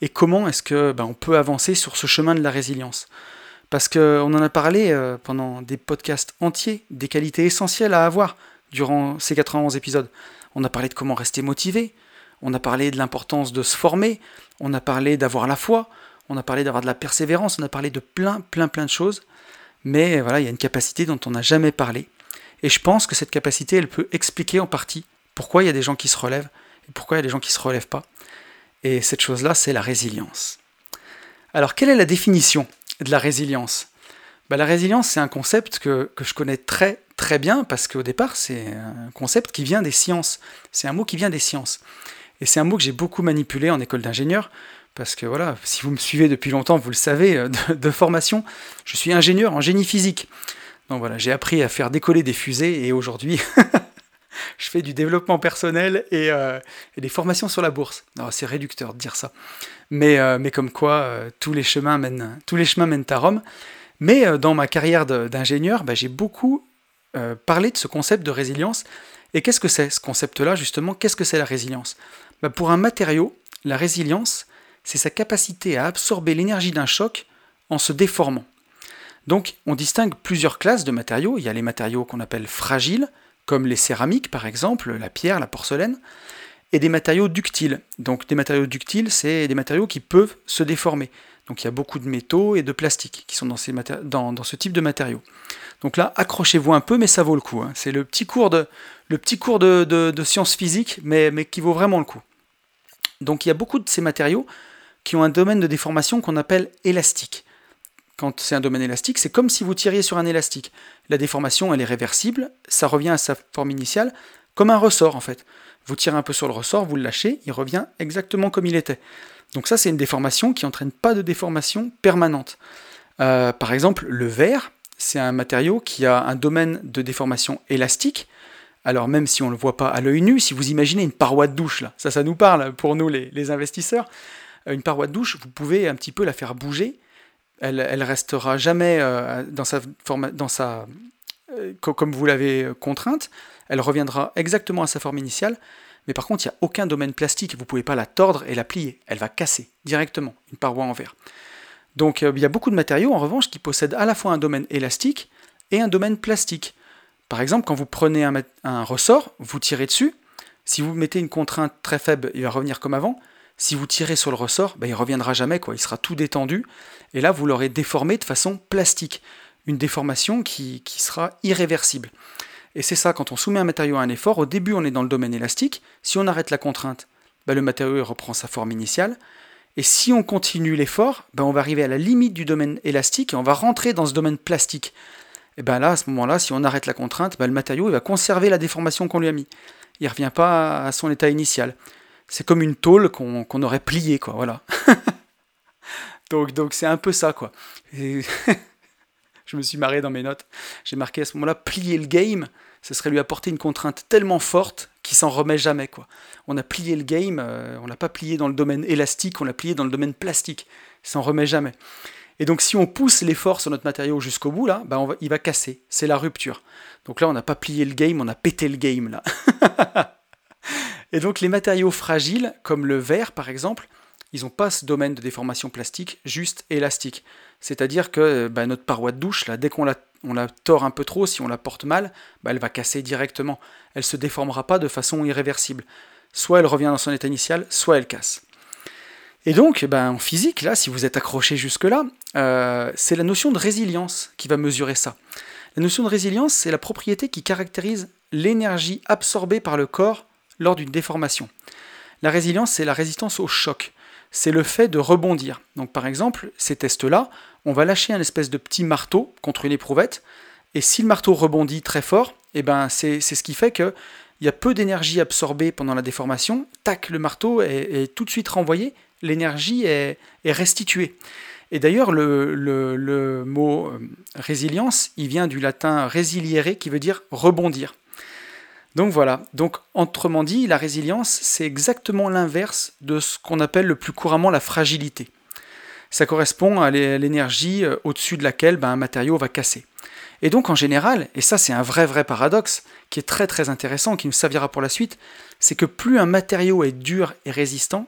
et comment est-ce que ben, on peut avancer sur ce chemin de la résilience? Parce qu'on en a parlé euh, pendant des podcasts entiers, des qualités essentielles à avoir durant ces 91 épisodes. On a parlé de comment rester motivé, on a parlé de l'importance de se former, on a parlé d'avoir la foi, on a parlé d'avoir de la persévérance, on a parlé de plein, plein, plein de choses. Mais voilà, il y a une capacité dont on n'a jamais parlé. Et je pense que cette capacité, elle peut expliquer en partie pourquoi il y a des gens qui se relèvent et pourquoi il y a des gens qui ne se relèvent pas. Et cette chose-là, c'est la résilience. Alors, quelle est la définition de la résilience? Bah, La résilience, c'est un concept que, je connais très très bien parce qu'au départ, c'est un concept qui vient des sciences. C'est un mot qui vient des sciences. Et c'est un mot que j'ai beaucoup manipulé en école d'ingénieur, parce que voilà, si vous me suivez depuis longtemps, vous le savez, euh, de, formation, je suis ingénieur en génie physique. Donc voilà, j'ai appris à faire décoller des fusées et aujourd'hui, je fais du développement personnel et, euh, des formations sur la bourse. C'est réducteur de dire ça. Mais, euh, comme quoi, tous, les chemins mènent, tous les chemins mènent à Rome. Mais dans ma carrière d'ingénieur, bah, j'ai beaucoup parlé de ce concept de résilience. Et qu'est-ce que c'est ce concept-là, justement? Qu'est-ce que c'est la résilience? Bah, Pour un matériau, la résilience, c'est sa capacité à absorber l'énergie d'un choc en se déformant. Donc on distingue plusieurs classes de matériaux. Il y a les matériaux qu'on appelle fragiles, comme les céramiques par exemple, la pierre, la porcelaine, et des matériaux ductiles. Donc des matériaux ductiles, c'est des matériaux qui peuvent se déformer. Donc il y a beaucoup de métaux et de plastiques qui sont dans, ce type de matériaux. Donc là, accrochez-vous un peu, mais ça vaut le coup. Hein. C'est le petit cours de, sciences physiques, mais qui vaut vraiment le coup. Donc il y a beaucoup de ces matériaux qui ont un domaine de déformation qu'on appelle élastique. Quand c'est un domaine élastique, c'est comme si vous tiriez sur un élastique. La déformation, elle est réversible, ça revient à sa forme initiale, comme un ressort en fait. Vous tirez un peu sur le ressort, vous le lâchez, il revient exactement comme il était. Donc ça, c'est une déformation qui n'entraîne pas de déformation permanente. Euh, par exemple, le verre, c'est un matériau qui a un domaine de déformation élastique. Alors même si on ne le voit pas à l'œil nu, si vous imaginez une paroi de douche, là, ça, ça nous parle pour nous les investisseurs, euh, une paroi de douche, vous pouvez un petit peu la faire bouger. Elle, restera jamais euh, dans sa forme, euh, comme vous l'avez contrainte. Elle reviendra exactement à sa forme initiale. Mais par contre, il n'y a aucun domaine plastique. Vous ne pouvez pas la tordre et la plier. Elle va casser directement une paroi en verre. Donc il y a beaucoup de matériaux en revanche qui possèdent à la fois un domaine élastique et un domaine plastique. Par exemple, quand vous prenez un ressort, vous tirez dessus. Si vous mettez une contrainte très faible, il va revenir comme avant si vous tirez sur le ressort, ben, il reviendra jamais, quoi. il sera tout détendu, et là vous l'aurez déformé de façon plastique, une déformation qui, sera irréversible. Et c'est ça, quand on soumet un matériau à un effort, au début on est dans le domaine élastique, si on arrête la contrainte, ben, le matériau reprend sa forme initiale, et si on continue l'effort, ben, on va arriver à la limite du domaine élastique et on va rentrer dans ce domaine plastique. Et bien là, à ce moment-là, si on arrête la contrainte, ben, le matériau va conserver la déformation qu'on lui a mis. Il ne revient pas à son état initial c'est comme une tôle qu'on aurait pliée, quoi, voilà. donc donc c'est un peu ça, quoi. je me suis marré dans mes notes. J'ai marqué à ce moment-là, plier le game, ce serait lui apporter une contrainte tellement forte qu'il s'en remet jamais, quoi. On a plié le game, euh, on l'a pas plié dans le domaine élastique, on l'a plié dans le domaine plastique. Il s'en remet jamais. Et donc si on pousse l'effort sur notre matériau jusqu'au bout, là, bah, il va casser. C'est la rupture. Donc là, on n'a pas plié le game, on a pété le game, là. Et donc les matériaux fragiles, comme le verre par exemple, ils n'ont pas ce domaine de déformation plastique juste élastique. C'est-à-dire que bah, notre paroi de douche, dès qu'on la, tord un peu trop, si on la porte mal, bah, elle va casser directement. Elle ne se déformera pas de façon irréversible. Soit elle revient dans son état initial, soit elle casse. Et donc, ben, en physique, là, si vous êtes accroché jusque-là, euh, c'est la notion de résilience qui va mesurer ça. La notion de résilience, c'est la propriété qui caractérise l'énergie absorbée par le corps lors d'une déformation. La résilience, c'est la résistance au choc. C'est le fait de rebondir. Donc par exemple, ces tests-là, on va lâcher un espèce de petit marteau contre une éprouvette, et si le marteau rebondit très fort, eh ben c'est ce qui fait qu'il y a peu d'énergie absorbée pendant la déformation, tac, le marteau est, tout de suite renvoyé, l'énergie est, restituée. Et d'ailleurs, le, le, mot euh, résilience, il vient du latin resiliere, qui veut dire rebondir. Donc voilà, donc autrement dit, la résilience, c'est exactement l'inverse de ce qu'on appelle le plus couramment la fragilité. Ça correspond à l'énergie euh, au-dessus de laquelle ben, un matériau va casser. Et donc en général, et ça c'est un vrai vrai paradoxe qui est très très intéressant, qui nous servira pour la suite, c'est que plus un matériau est dur et résistant,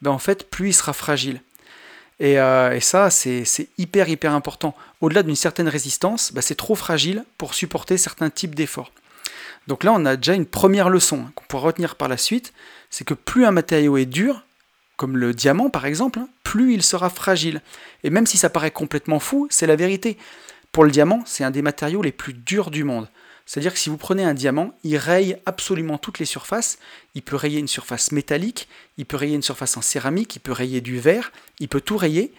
ben, en fait plus il sera fragile. Et, euh, ça c'est hyper hyper important. Au-delà d'une certaine résistance, ben, c'est trop fragile pour supporter certains types d'efforts. Donc là, on a déjà une première leçon hein, qu'on pourra retenir par la suite, c'est que plus un matériau est dur, comme le diamant par exemple, hein, plus il sera fragile. Et même si ça paraît complètement fou, c'est la vérité. Pour le diamant, c'est un des matériaux les plus durs du monde. C'est-à-dire que si vous prenez un diamant, il raye absolument toutes les surfaces. Il peut rayer une surface métallique, il peut rayer une surface en céramique, il peut rayer du verre, il peut tout rayer.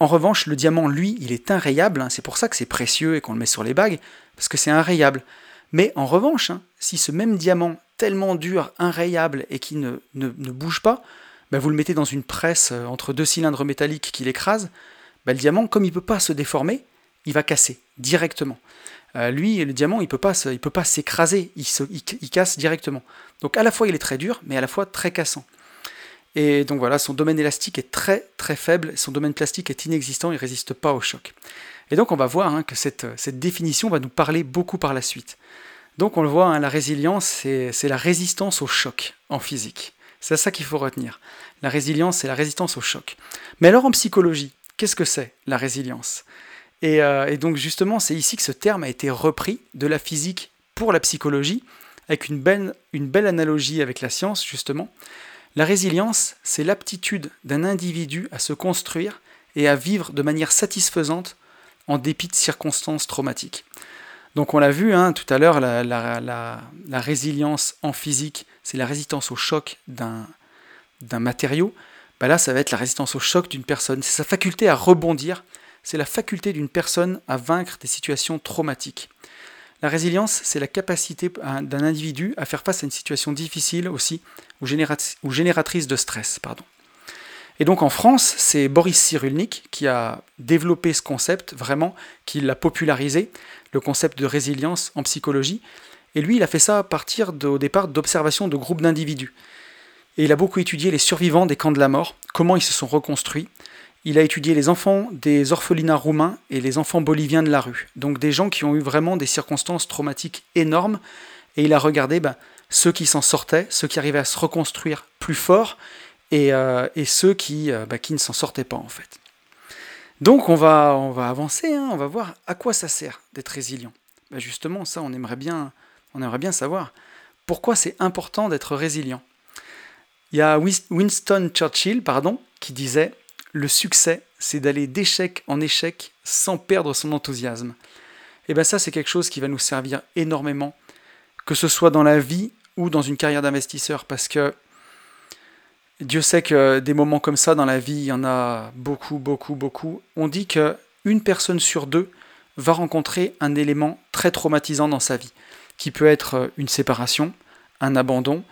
En revanche, le diamant, lui, il est inrayable. Hein. C'est pour ça que c'est précieux et qu'on le met sur les bagues, parce que c'est inrayable. Mais en revanche, hein, si ce même diamant tellement dur, inrayable et qui ne, ne, bouge pas, bah, vous le mettez dans une presse euh, entre deux cylindres métalliques qui l'écrasent, bah, le diamant, comme il ne peut pas se déformer, il va casser directement. Euh, lui, le diamant, il il peut pas s'écraser, il, il, casse directement. Donc à la fois il est très dur, mais à la fois très cassant. Et donc voilà, son domaine élastique est très très faible, son domaine plastique est inexistant, il ne résiste pas au choc. Et donc on va voir hein, que cette, cette, définition va nous parler beaucoup par la suite. Donc on le voit, hein, la résilience, c'est la résistance au choc en physique. C'est ça qu'il faut retenir. La résilience, c'est la résistance au choc. Mais alors en psychologie, qu'est-ce que c'est la résilience? Euh, et, donc justement, c'est ici que ce terme a été repris de la physique pour la psychologie, avec une belle, une belle analogie avec la science, justement. La résilience, c'est l'aptitude d'un individu à se construire et à vivre de manière satisfaisante en dépit de circonstances traumatiques. Donc on l'a vu hein, tout à l'heure, la, résilience en physique, c'est la résistance au choc d'un matériau. Bah là, ça va être la résistance au choc d'une personne. C'est sa faculté à rebondir c'est la faculté d'une personne à vaincre des situations traumatiques. La résilience, c'est la capacité d'un individu à faire face à une situation difficile aussi, ou, génératrice de stress. Pardon. Et donc en France, c'est Boris Cyrulnik qui a développé ce concept, vraiment, qui l'a popularisé, le concept de résilience en psychologie. Et lui, il a fait ça à partir au départ d'observations de groupes d'individus. Et il a beaucoup étudié les survivants des camps de la mort, comment ils se sont reconstruits, il a étudié les enfants des orphelinats roumains et les enfants boliviens de la rue. Donc des gens qui ont eu vraiment des circonstances traumatiques énormes. Et il a regardé ben, ceux qui s'en sortaient, ceux qui arrivaient à se reconstruire plus fort et, euh, ceux qui, euh, ben, qui ne s'en sortaient pas en fait. Donc on va, on va avancer, hein. on va voir à quoi ça sert d'être résilient. Ben, justement, ça, on aimerait bien, on aimerait bien savoir pourquoi c'est important d'être résilient. Il y a Winston Churchill, pardon, qui disait le succès, c'est d'aller d'échec en échec sans perdre son enthousiasme. Et bien ça, c'est quelque chose qui va nous servir énormément, que ce soit dans la vie ou dans une carrière d'investisseur, parce que Dieu sait que des moments comme ça dans la vie, il y en a beaucoup, beaucoup, beaucoup. On dit que une personne sur deux va rencontrer un élément très traumatisant dans sa vie, qui peut être une séparation, un abandon,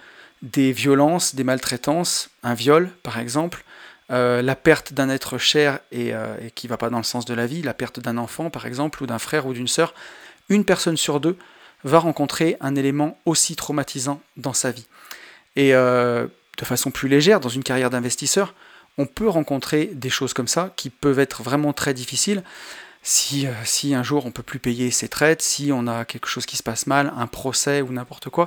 des violences, des maltraitances, un viol par exemple, euh, la perte d'un être cher euh, et, qui ne va pas dans le sens de la vie, la perte d'un enfant par exemple, ou d'un frère ou d'une sœur, une personne sur deux va rencontrer un élément aussi traumatisant dans sa vie. Et euh, de façon plus légère, dans une carrière d'investisseur, on peut rencontrer des choses comme ça qui peuvent être vraiment très difficiles. Si, si un jour on peut plus payer ses traites, si on a quelque chose qui se passe mal, un procès ou n'importe quoi,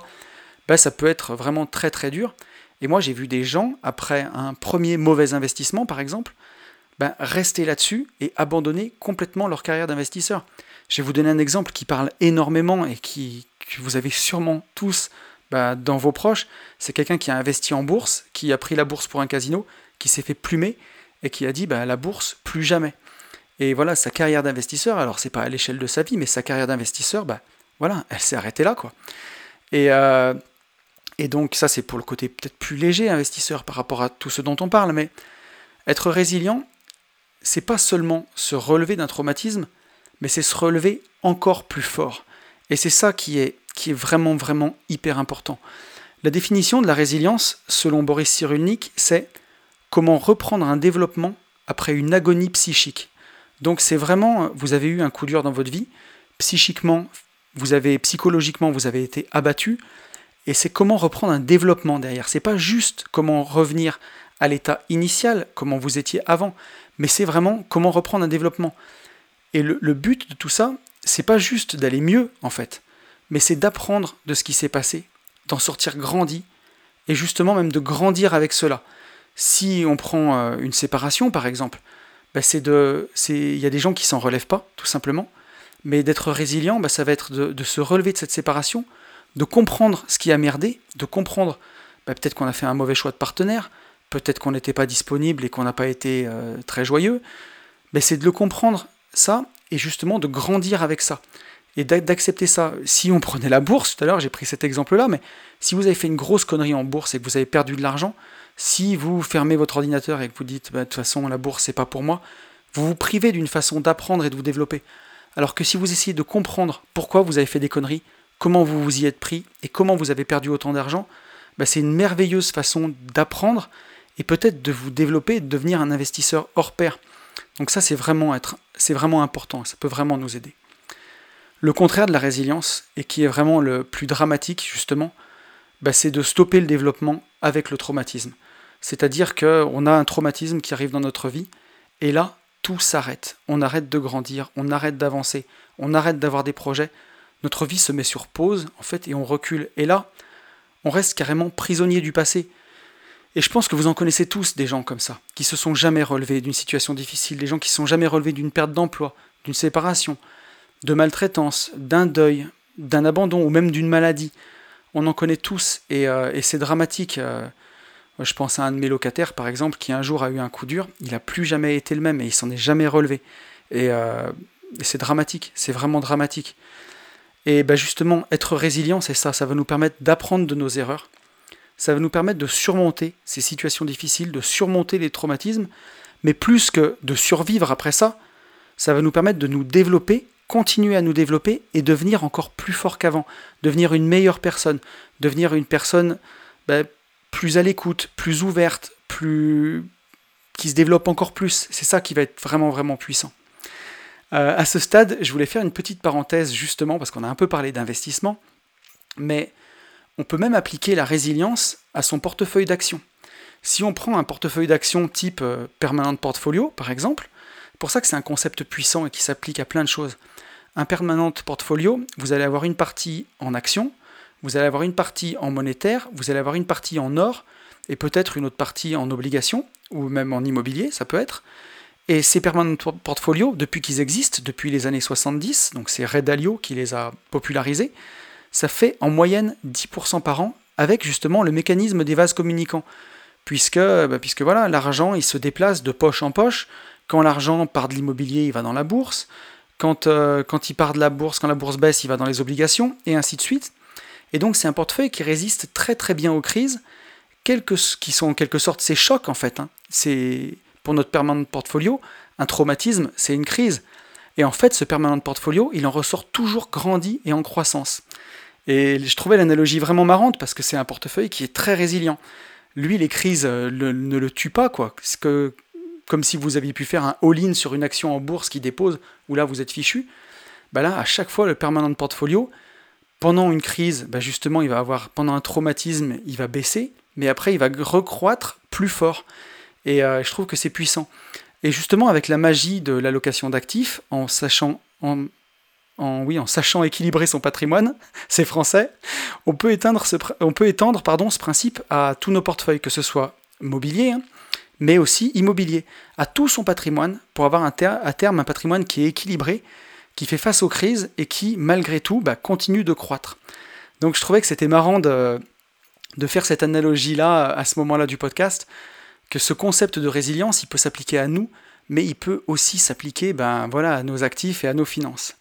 ben ça peut être vraiment très très dur. Et moi, j'ai vu des gens, après un premier mauvais investissement, par exemple, ben, rester là-dessus et abandonner complètement leur carrière d'investisseur. Je vais vous donner un exemple qui parle énormément et qui, que vous avez sûrement tous ben, dans vos proches. C'est quelqu'un qui a investi en bourse, qui a pris la bourse pour un casino, qui s'est fait plumer et qui a dit ben, la bourse, plus jamais. Et voilà, sa carrière d'investisseur, alors c'est pas à l'échelle de sa vie, mais sa carrière d'investisseur, ben, voilà, elle s'est arrêtée là. quoi. Et, euh, et donc ça c'est pour le côté peut-être plus léger investisseur par rapport à tout ce dont on parle, mais être résilient, c'est pas seulement se relever d'un traumatisme, mais c'est se relever encore plus fort. Et c'est ça qui est, qui est vraiment vraiment hyper important. La définition de la résilience, selon Boris Cyrulnik, c'est comment reprendre un développement après une agonie psychique. Donc c'est vraiment, vous avez eu un coup dur dans votre vie, psychiquement, vous avez psychologiquement, vous avez été abattu, et c'est comment reprendre un développement derrière. C'est pas juste comment revenir à l'état initial, comment vous étiez avant, mais c'est vraiment comment reprendre un développement. Et le, but de tout ça, c'est pas juste d'aller mieux en fait, mais c'est d'apprendre de ce qui s'est passé, d'en sortir grandi, et justement même de grandir avec cela. Si on prend euh, une séparation par exemple, bah, c'est de, il y a des gens qui s'en relèvent pas, tout simplement. Mais d'être résilient, bah, ça va être de se relever de cette séparation, de comprendre ce qui a merdé, de comprendre bah, peut-être qu'on a fait un mauvais choix de partenaire, peut-être qu'on n'était pas disponible et qu'on n'a pas été euh, très joyeux, mais c'est de le comprendre, ça, et justement de grandir avec ça. Et d'accepter ça. Si on prenait la bourse, tout à l'heure j'ai pris cet exemple-là, mais si vous avez fait une grosse connerie en bourse et que vous avez perdu de l'argent, si vous fermez votre ordinateur et que vous dites bah, de toute façon la bourse c'est pas pour moi, vous vous privez d'une façon d'apprendre et de vous développer. Alors que si vous essayez de comprendre pourquoi vous avez fait des conneries, comment vous vous y êtes pris et comment vous avez perdu autant d'argent, bah, c'est une merveilleuse façon d'apprendre et peut-être de vous développer et de devenir un investisseur hors pair. Donc ça, c'est vraiment, c'est vraiment important, ça peut vraiment nous aider. Le contraire de la résilience, et qui est vraiment le plus dramatique justement, bah, c'est de stopper le développement avec le traumatisme. C'est-à-dire qu'on a un traumatisme qui arrive dans notre vie, et là, tout s'arrête. On arrête de grandir, on arrête d'avancer, on arrête d'avoir des projets. Notre vie se met sur pause, en fait, et on recule. Et là, on reste carrément prisonnier du passé. Et je pense que vous en connaissez tous des gens comme ça, qui se sont jamais relevés d'une situation difficile, des gens qui se sont jamais relevés d'une perte d'emploi, d'une séparation, de maltraitance, d'un deuil, d'un abandon ou même d'une maladie. On en connaît tous et, euh, c'est dramatique. Euh. je pense à un de mes locataires par exemple qui un jour a eu un coup dur, il n'a plus jamais été le même et il s'en est jamais relevé. Et, euh, c'est dramatique, c'est vraiment dramatique. Et ben justement, être résilient, c'est ça, ça va nous permettre d'apprendre de nos erreurs, ça va nous permettre de surmonter ces situations difficiles, de surmonter les traumatismes, mais plus que de survivre après ça, ça va nous permettre de nous développer, continuer à nous développer et devenir encore plus fort qu'avant, devenir une meilleure personne, devenir une personne ben, plus à l'écoute, plus ouverte, plus qui se développe encore plus. C'est ça qui va être vraiment vraiment puissant. Euh, à ce stade, je voulais faire une petite parenthèse justement parce qu'on a un peu parlé d'investissement, mais on peut même appliquer la résilience à son portefeuille d'action. Si on prend un portefeuille d'action type euh, permanent portfolio, par exemple, pour ça que c'est un concept puissant et qui s'applique à plein de choses. Un permanent portfolio, vous allez avoir une partie en action, vous allez avoir une partie en monétaire, vous allez avoir une partie en or, et peut-être une autre partie en obligation, ou même en immobilier, ça peut être. Et ces permanent portfolios, depuis qu'ils existent, depuis les années 70, donc c'est Red Dalio qui les a popularisés, ça fait en moyenne 10% par an avec justement le mécanisme des vases communicants. Puisque, bah, puisque voilà, l'argent il se déplace de poche en poche. Quand l'argent part de l'immobilier, il va dans la bourse. Quand, euh, quand il part de la bourse, quand la bourse baisse, il va dans les obligations, et ainsi de suite. Et donc c'est un portefeuille qui résiste très très bien aux crises, qui sont en quelque sorte ces chocs en fait. Hein. C'est pour notre permanent portfolio, un traumatisme, c'est une crise. Et en fait, ce permanent portfolio, il en ressort toujours grandi et en croissance. Et je trouvais l'analogie vraiment marrante parce que c'est un portefeuille qui est très résilient. Lui, les crises euh, ne le tuent pas, quoi. Comme si vous aviez pu faire un all-in sur une action en bourse qui dépose, où là vous êtes fichu. Bah là, à chaque fois, le permanent portfolio, pendant une crise, bah justement, il va avoir, pendant un traumatisme, il va baisser, mais après, il va recroître plus fort. Et euh, je trouve que c'est puissant. Et justement, avec la magie de l'allocation d'actifs, en sachant, en oui, en sachant équilibrer son patrimoine, c'est français, on peut étendre, ce, pardon, ce principe à tous nos portefeuilles, que ce soit mobilier, hein, mais aussi immobilier, à tout son patrimoine, pour avoir à terme un patrimoine qui est équilibré, qui fait face aux crises et qui, malgré tout, bah, continue de croître. Donc je trouvais que c'était marrant de, faire cette analogie-là à ce moment-là du podcast, que ce concept de résilience, il peut s'appliquer à nous, mais il peut aussi s'appliquer ben, voilà, à nos actifs et à nos finances.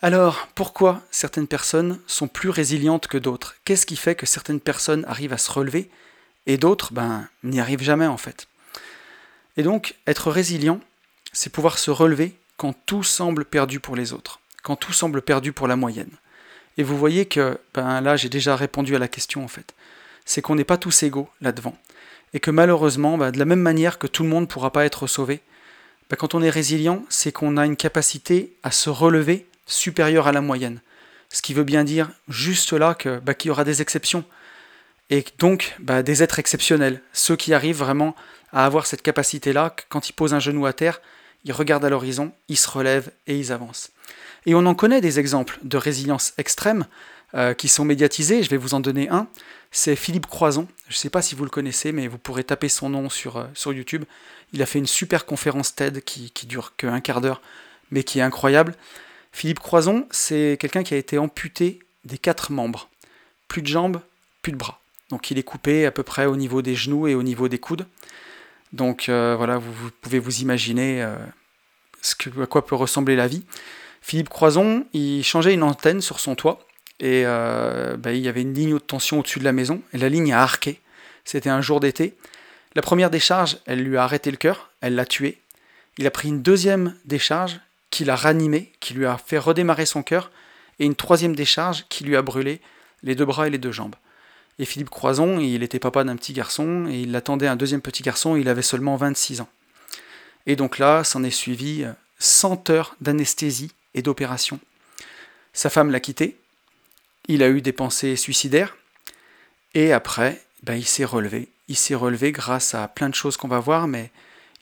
Alors, pourquoi certaines personnes sont plus résilientes que d'autres? Qu'est-ce qui fait que certaines personnes arrivent à se relever? Et d'autres ben, n'y arrivent jamais en fait Et donc, être résilient, c'est pouvoir se relever quand tout semble perdu pour les autres, quand tout semble perdu pour la moyenne. Et vous voyez que ben, là, j'ai déjà répondu à la question en fait. C'est qu'on n'est pas tous égaux là-devant. Et que malheureusement, ben, de la même manière que tout le monde ne pourra pas être sauvé, ben, quand on est résilient, c'est qu'on a une capacité à se relever supérieure à la moyenne. Ce qui veut bien dire juste là que bah, qu'il y aura des exceptions. Et donc bah, des êtres exceptionnels. Ceux qui arrivent vraiment à avoir cette capacité-là, quand ils posent un genou à terre, ils regardent à l'horizon, ils se relèvent et ils avancent. Et on en connaît des exemples de résilience extrême euh, qui sont médiatisés. Je vais vous en donner un. C'est Philippe Croison. Je ne sais pas si vous le connaissez, mais vous pourrez taper son nom sur, euh, sur YouTube. Il a fait une super conférence TED qui, qui dure qu'un quart d'heure, mais qui est incroyable. Philippe Croison, c'est quelqu'un qui a été amputé des quatre membres. Plus de jambes, plus de bras. Donc il est coupé à peu près au niveau des genoux et au niveau des coudes. Donc euh, voilà, vous, pouvez vous imaginer euh, à quoi peut ressembler la vie. Philippe Croison, il changeait une antenne sur son toit et euh, bah, il y avait une ligne haute tension au-dessus de la maison et la ligne a arqué. C'était un jour d'été. La première décharge, elle lui a arrêté le cœur, elle l'a tué. Il a pris une deuxième décharge qui l'a ranimé, qui lui a fait redémarrer son cœur, et une troisième décharge qui lui a brûlé les deux bras et les deux jambes. Et Philippe Croison, il était papa d'un petit garçon, et il attendait un deuxième petit garçon, il avait seulement 26 ans. Et donc là, s'en est suivi 100 euh, heures d'anesthésie et d'opération. Sa femme l'a quitté, il a eu des pensées suicidaires, et après, ben, il s'est relevé. Il s'est relevé grâce à plein de choses qu'on va voir, mais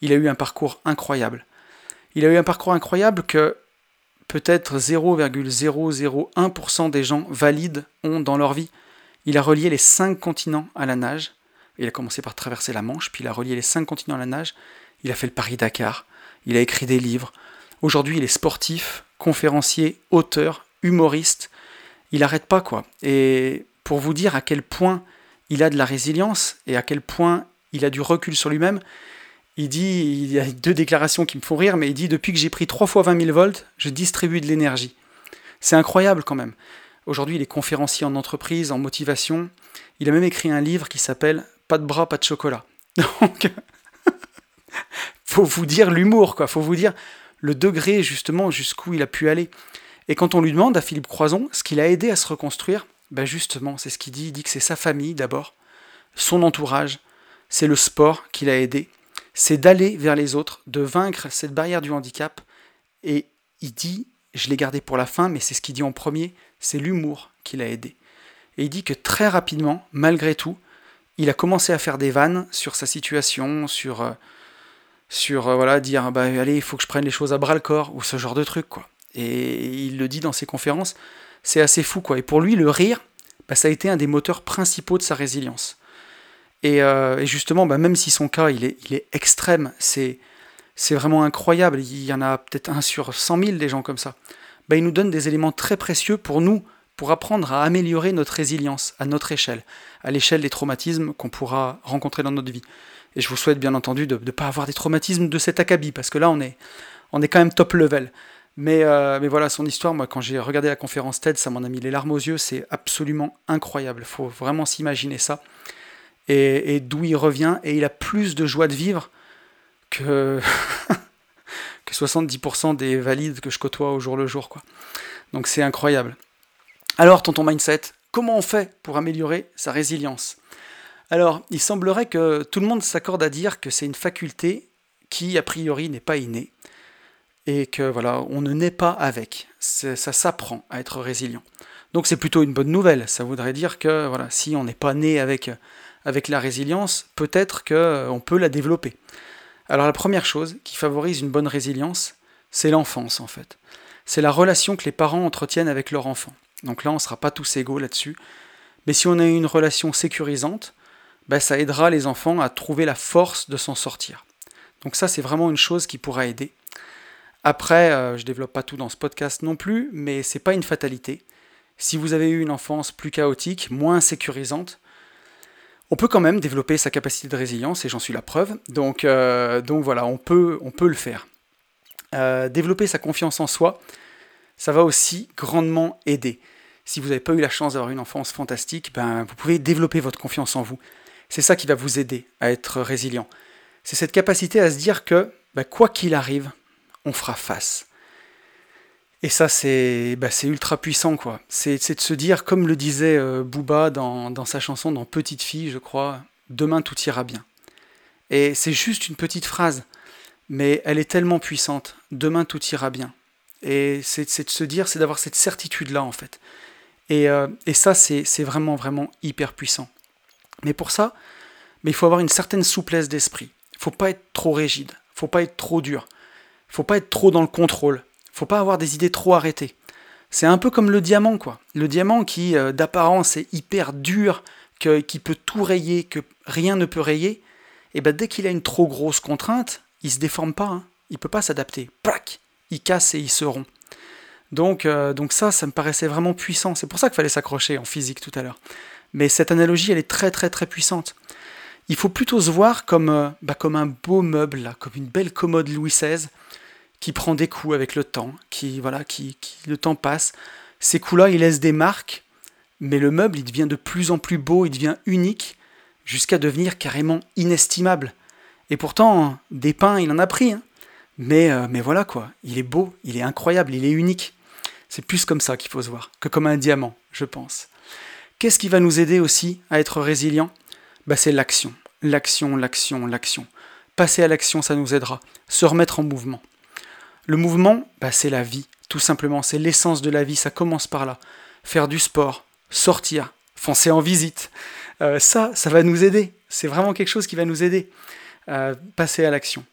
il a eu un parcours incroyable. Il a eu un parcours incroyable que peut-être 0,001% des gens valides ont dans leur vie. Il a relié les cinq continents à la nage. Il a commencé par traverser la Manche, puis il a relié les cinq continents à la nage. Il a fait le Paris-Dakar. Il a écrit des livres. Aujourd'hui, il est sportif, conférencier, auteur, humoriste. Il n'arrête pas, quoi. Et pour vous dire à quel point il a de la résilience et à quel point il a du recul sur lui-même, il dit, il y a deux déclarations qui me font rire, mais il dit depuis que j'ai pris trois fois 20 000 volts, je distribue de l'énergie. C'est incroyable quand même. Aujourd'hui, il est conférencier en entreprise, en motivation. Il a même écrit un livre qui s'appelle Pas de bras, pas de chocolat. Donc, faut vous dire l'humour, quoi. Faut vous dire le degré justement jusqu'où il a pu aller. Et quand on lui demande à Philippe Croison ce qu'il a aidé à se reconstruire, ben justement, c'est ce qu'il dit. Il dit que c'est sa famille d'abord, son entourage, c'est le sport qui l'a aidé c'est d'aller vers les autres, de vaincre cette barrière du handicap. Et il dit, je l'ai gardé pour la fin, mais c'est ce qu'il dit en premier, c'est l'humour qui l'a aidé. Et il dit que très rapidement, malgré tout, il a commencé à faire des vannes sur sa situation, sur, euh, sur euh, voilà, dire bah, allez, il faut que je prenne les choses à bras le corps, ou ce genre de truc. quoi. Et il le dit dans ses conférences, c'est assez fou. quoi. Et pour lui, le rire, bah, ça a été un des moteurs principaux de sa résilience. Euh, et, justement, bah, même si son cas il est extrême, c'est, c'est vraiment incroyable. Il y en a peut-être un sur 100 000 des gens comme ça. Bah, il nous donne des éléments très précieux pour nous, pour apprendre à améliorer notre résilience à notre échelle, à l'échelle des traumatismes qu'on pourra rencontrer dans notre vie. Et je vous souhaite bien entendu de ne pas avoir des traumatismes de cet acabit, parce que là on est, on est quand même top level. Mais, euh, mais voilà, son histoire, moi quand j'ai regardé la conférence TED, ça m'en a mis les larmes aux yeux, c'est absolument incroyable. Il faut vraiment s'imaginer ça et, d'où il revient, et il a plus de joie de vivre que, que 70% des valides que je côtoie au jour le jour. Quoi. Donc c'est incroyable. Alors, tonton mindset, comment on fait pour améliorer sa résilience? Alors, il semblerait que tout le monde s'accorde à dire que c'est une faculté qui, a priori, n'est pas innée, et que voilà, on ne naît pas avec. Ça s'apprend à être résilient. Donc c'est plutôt une bonne nouvelle. Ça voudrait dire que voilà, si on n'est pas né avec avec la résilience, peut-être qu'on euh, peut la développer. Alors la première chose qui favorise une bonne résilience, c'est l'enfance en fait. C'est la relation que les parents entretiennent avec leur enfant. Donc là, on ne sera pas tous égaux là-dessus. Mais si on a une relation sécurisante, ben, ça aidera les enfants à trouver la force de s'en sortir. Donc ça, c'est vraiment une chose qui pourra aider. Après, euh, je ne développe pas tout dans ce podcast non plus, mais c'est pas une fatalité. Si vous avez eu une enfance plus chaotique, moins sécurisante, on peut quand même développer sa capacité de résilience, et j'en suis la preuve. Donc, euh, voilà, on peut, on peut le faire. Euh, développer sa confiance en soi, ça va aussi grandement aider. Si vous n'avez pas eu la chance d'avoir une enfance fantastique, ben, vous pouvez développer votre confiance en vous. C'est ça qui va vous aider à être résilient. C'est cette capacité à se dire que, ben, quoi qu'il arrive, on fera face. Et ça, c'est bah, ultra puissant, quoi. C'est de se dire, comme le disait euh, Booba dans, sa chanson, dans Petite fille, je crois, demain tout ira bien. Et c'est juste une petite phrase, mais elle est tellement puissante. Demain tout ira bien. Et c'est de se dire, c'est d'avoir cette certitude-là, en fait. Et, euh, ça, c'est vraiment, vraiment hyper puissant. Mais pour ça, il faut avoir une certaine souplesse d'esprit. Il faut pas être trop rigide. Il faut pas être trop dur. Il faut pas être trop dans le contrôle faut pas avoir des idées trop arrêtées. C'est un peu comme le diamant, quoi. Le diamant qui, euh, d'apparence, est hyper dur, qui peut tout rayer, que rien ne peut rayer, et ben dès qu'il a une trop grosse contrainte, il se déforme pas, hein. il peut pas s'adapter. Plac Il casse et il se rompt. Donc, euh, ça, ça me paraissait vraiment puissant. C'est pour ça qu'il fallait s'accrocher en physique tout à l'heure. Mais cette analogie, elle est très très très puissante. Il faut plutôt se voir comme, euh, bah, comme un beau meuble, comme une belle commode Louis XVI, qui prend des coups avec le temps, qui voilà, qui, le temps passe. Ces coups-là, ils laissent des marques, mais le meuble, il devient de plus en plus beau, il devient unique, jusqu'à devenir carrément inestimable. Et pourtant, des pains, il en a pris, hein. mais, euh, mais voilà quoi, il est beau, il est incroyable, il est unique. C'est plus comme ça qu'il faut se voir, que comme un diamant, je pense. Qu'est-ce qui va nous aider aussi à être résilient bah, C'est l'action. L'action, l'action, l'action. Passer à l'action, ça nous aidera. Se remettre en mouvement. Le mouvement, bah, c'est la vie, tout simplement. C'est l'essence de la vie, ça commence par là. Faire du sport, sortir, foncer en visite. Euh, ça, ça va nous aider. C'est vraiment quelque chose qui va nous aider. à passer à l'action.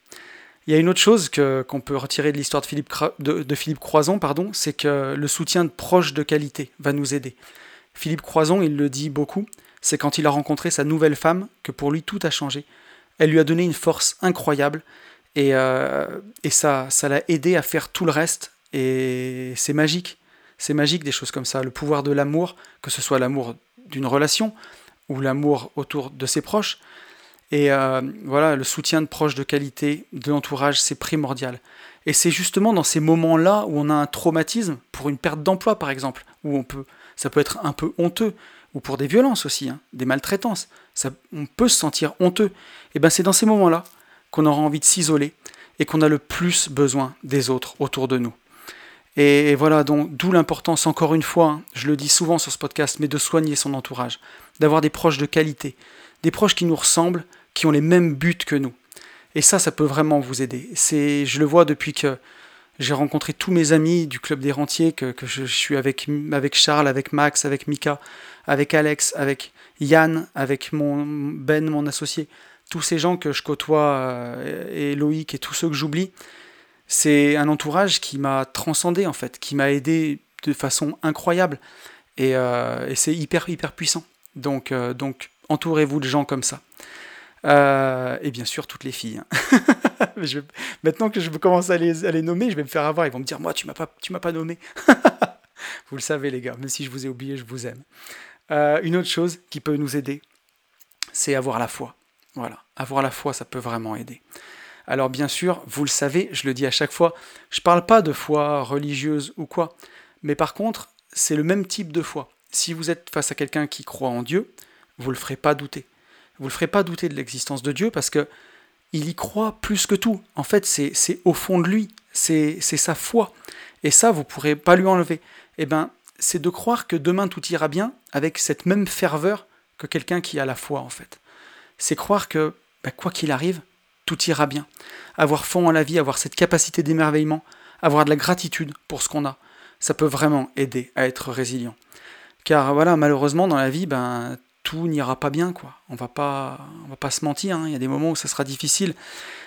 Il y a une autre chose qu'on peut retirer de l'histoire de Philippe, de, Philippe Croison, pardon, c'est que le soutien de proches de qualité va nous aider. Philippe Croison, il le dit beaucoup, c'est quand il a rencontré sa nouvelle femme que pour lui tout a changé. Elle lui a donné une force incroyable et, euh, et ça, ça l'a aidé à faire tout le reste et c'est magique. C'est magique des choses comme ça. Le pouvoir de l'amour, que ce soit l'amour d'une relation ou l'amour autour de ses proches, et euh, voilà, le soutien de proches de qualité, de l'entourage, c'est primordial. Et c'est justement dans ces moments-là où on a un traumatisme, pour une perte d'emploi par exemple, où on peut, ça peut être un peu honteux, ou pour des violences aussi, hein, des maltraitances, ça, on peut se sentir honteux. Et bien c'est dans ces moments-là qu'on aura envie de s'isoler et qu'on a le plus besoin des autres autour de nous. Et, voilà, donc d'où l'importance, encore une fois, hein, je le dis souvent sur ce podcast, mais de soigner son entourage, d'avoir des proches de qualité, des proches qui nous ressemblent, qui ont les mêmes buts que nous. Et ça, ça peut vraiment vous aider. C'est, je le vois depuis que j'ai rencontré tous mes amis du club des rentiers, que, je, suis avec, avec Charles, avec Max, avec Mika, avec Alex, avec Yann, avec mon Ben, mon associé, tous ces gens que je côtoie, euh, et Loïc et tous ceux que j'oublie, c'est un entourage qui m'a transcendé en fait, qui m'a aidé de façon incroyable. Et, euh, c'est hyper, hyper puissant. Donc, euh, donc entourez-vous de gens comme ça. Et bien sûr, toutes les filles. Hein. maintenant que je commence à les, à les nommer, je vais me faire avoir. Ils vont me dire Moi, tu m'as pas, tu m'as pas nommé. vous le savez, les gars, même si je vous ai oublié, je vous aime. Une autre chose qui peut nous aider, c'est avoir la foi. Voilà, avoir la foi, ça peut vraiment aider. Alors, bien sûr, vous le savez, je le dis à chaque fois, je parle pas de foi religieuse ou quoi, mais par contre, c'est le même type de foi. Si vous êtes face à quelqu'un qui croit en Dieu, vous le ferez pas douter vous ne le ferez pas douter de l'existence de Dieu parce que il y croit plus que tout. En fait, c'est au fond de lui, c'est sa foi. Et ça, vous ne pourrez pas lui enlever. Eh bien, c'est de croire que demain tout ira bien avec cette même ferveur que quelqu'un qui a la foi, en fait. C'est croire que, ben, quoi qu'il arrive, tout ira bien. Avoir fond en la vie, avoir cette capacité d'émerveillement, avoir de la gratitude pour ce qu'on a, ça peut vraiment aider à être résilient. Car voilà, malheureusement, dans la vie, ben, tout n'ira pas bien, quoi. On va va pas se mentir. Hein. Il y a des moments où ça sera difficile.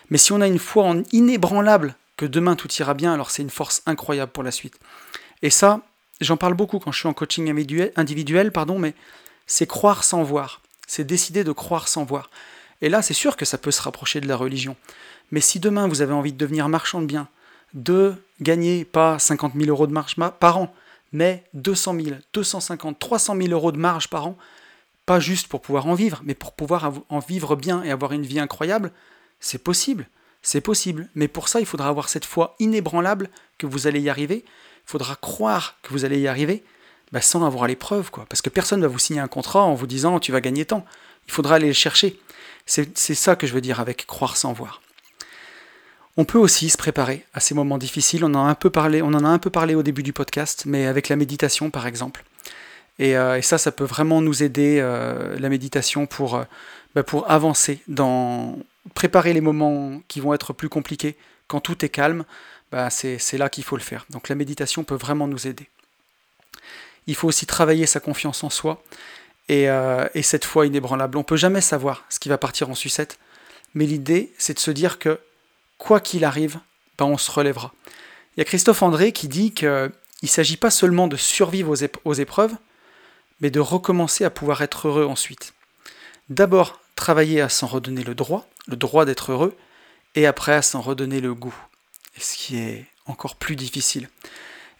Mais si on a une foi inébranlable que demain tout ira bien, alors c'est une force incroyable pour la suite. Et ça, j'en parle beaucoup quand je suis en coaching individuel, pardon, mais c'est croire sans voir. C'est décider de croire sans voir. Et là, c'est sûr que ça peut se rapprocher de la religion. Mais si demain vous avez envie de devenir marchand de biens, de gagner pas 50 000 euros de marge par an, mais 200 000, 250, 300 000 euros de marge par an, pas juste pour pouvoir en vivre, mais pour pouvoir en vivre bien et avoir une vie incroyable, c'est possible. C'est possible. Mais pour ça, il faudra avoir cette foi inébranlable que vous allez y arriver. Il faudra croire que vous allez y arriver bah, sans avoir les preuves. Parce que personne ne va vous signer un contrat en vous disant tu vas gagner tant. Il faudra aller le chercher. C'est ça que je veux dire avec croire sans voir. On peut aussi se préparer à ces moments difficiles. On en, a un peu parlé, on en a un peu parlé au début du podcast, mais avec la méditation par exemple. Euh, et, ça, ça peut vraiment nous aider, euh, la méditation, pour, euh, bah, pour avancer, dans préparer les moments qui vont être plus compliqués. Quand tout est calme, bah, c'est là qu'il faut le faire. Donc la méditation peut vraiment nous aider. Il faut aussi travailler sa confiance en soi et, cette foi inébranlable. On ne peut jamais savoir ce qui va partir en sucette, mais l'idée, c'est de se dire que quoi qu'il arrive, bah, on se relèvera. Il y a Christophe André qui dit qu'il ne s'agit pas seulement de survivre aux épreuves, mais de recommencer à pouvoir être heureux ensuite. D'abord, travailler à s'en redonner le droit, le droit d'être heureux, et après à s'en redonner le goût, ce qui est encore plus difficile.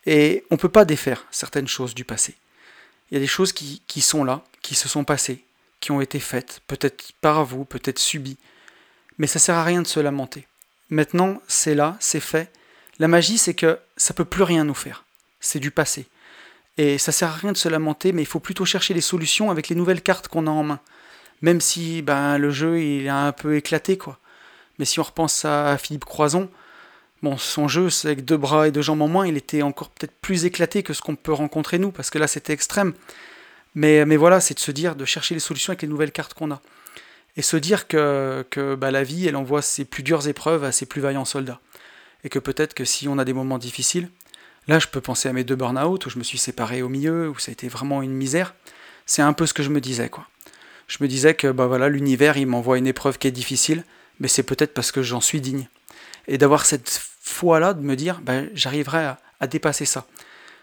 Et on ne peut pas défaire certaines choses du passé. Il y a des choses qui, qui sont là, qui se sont passées, qui ont été faites, peut-être par vous, peut-être subies, mais ça sert à rien de se lamenter. Maintenant, c'est là, c'est fait. La magie, c'est que ça peut plus rien nous faire. C'est du passé. Et ça sert à rien de se lamenter, mais il faut plutôt chercher les solutions avec les nouvelles cartes qu'on a en main. Même si ben, le jeu il est un peu éclaté, quoi. Mais si on repense à Philippe Croison, Bon, son jeu, c'est avec deux bras et deux jambes en moins, il était encore peut-être plus éclaté que ce qu'on peut rencontrer nous, parce que là c'était extrême. Mais, mais voilà, c'est de se dire, de chercher les solutions avec les nouvelles cartes qu'on a. Et se dire que, que bah, la vie, elle envoie ses plus dures épreuves à ses plus vaillants soldats. Et que peut-être que si on a des moments difficiles, là je peux penser à mes deux burn-out, où je me suis séparé au milieu, où ça a été vraiment une misère. C'est un peu ce que je me disais, quoi. Je me disais que bah voilà, l'univers, il m'envoie une épreuve qui est difficile, mais c'est peut-être parce que j'en suis digne. Et d'avoir cette foi-là, de me dire, bah, j'arriverai à, dépasser ça.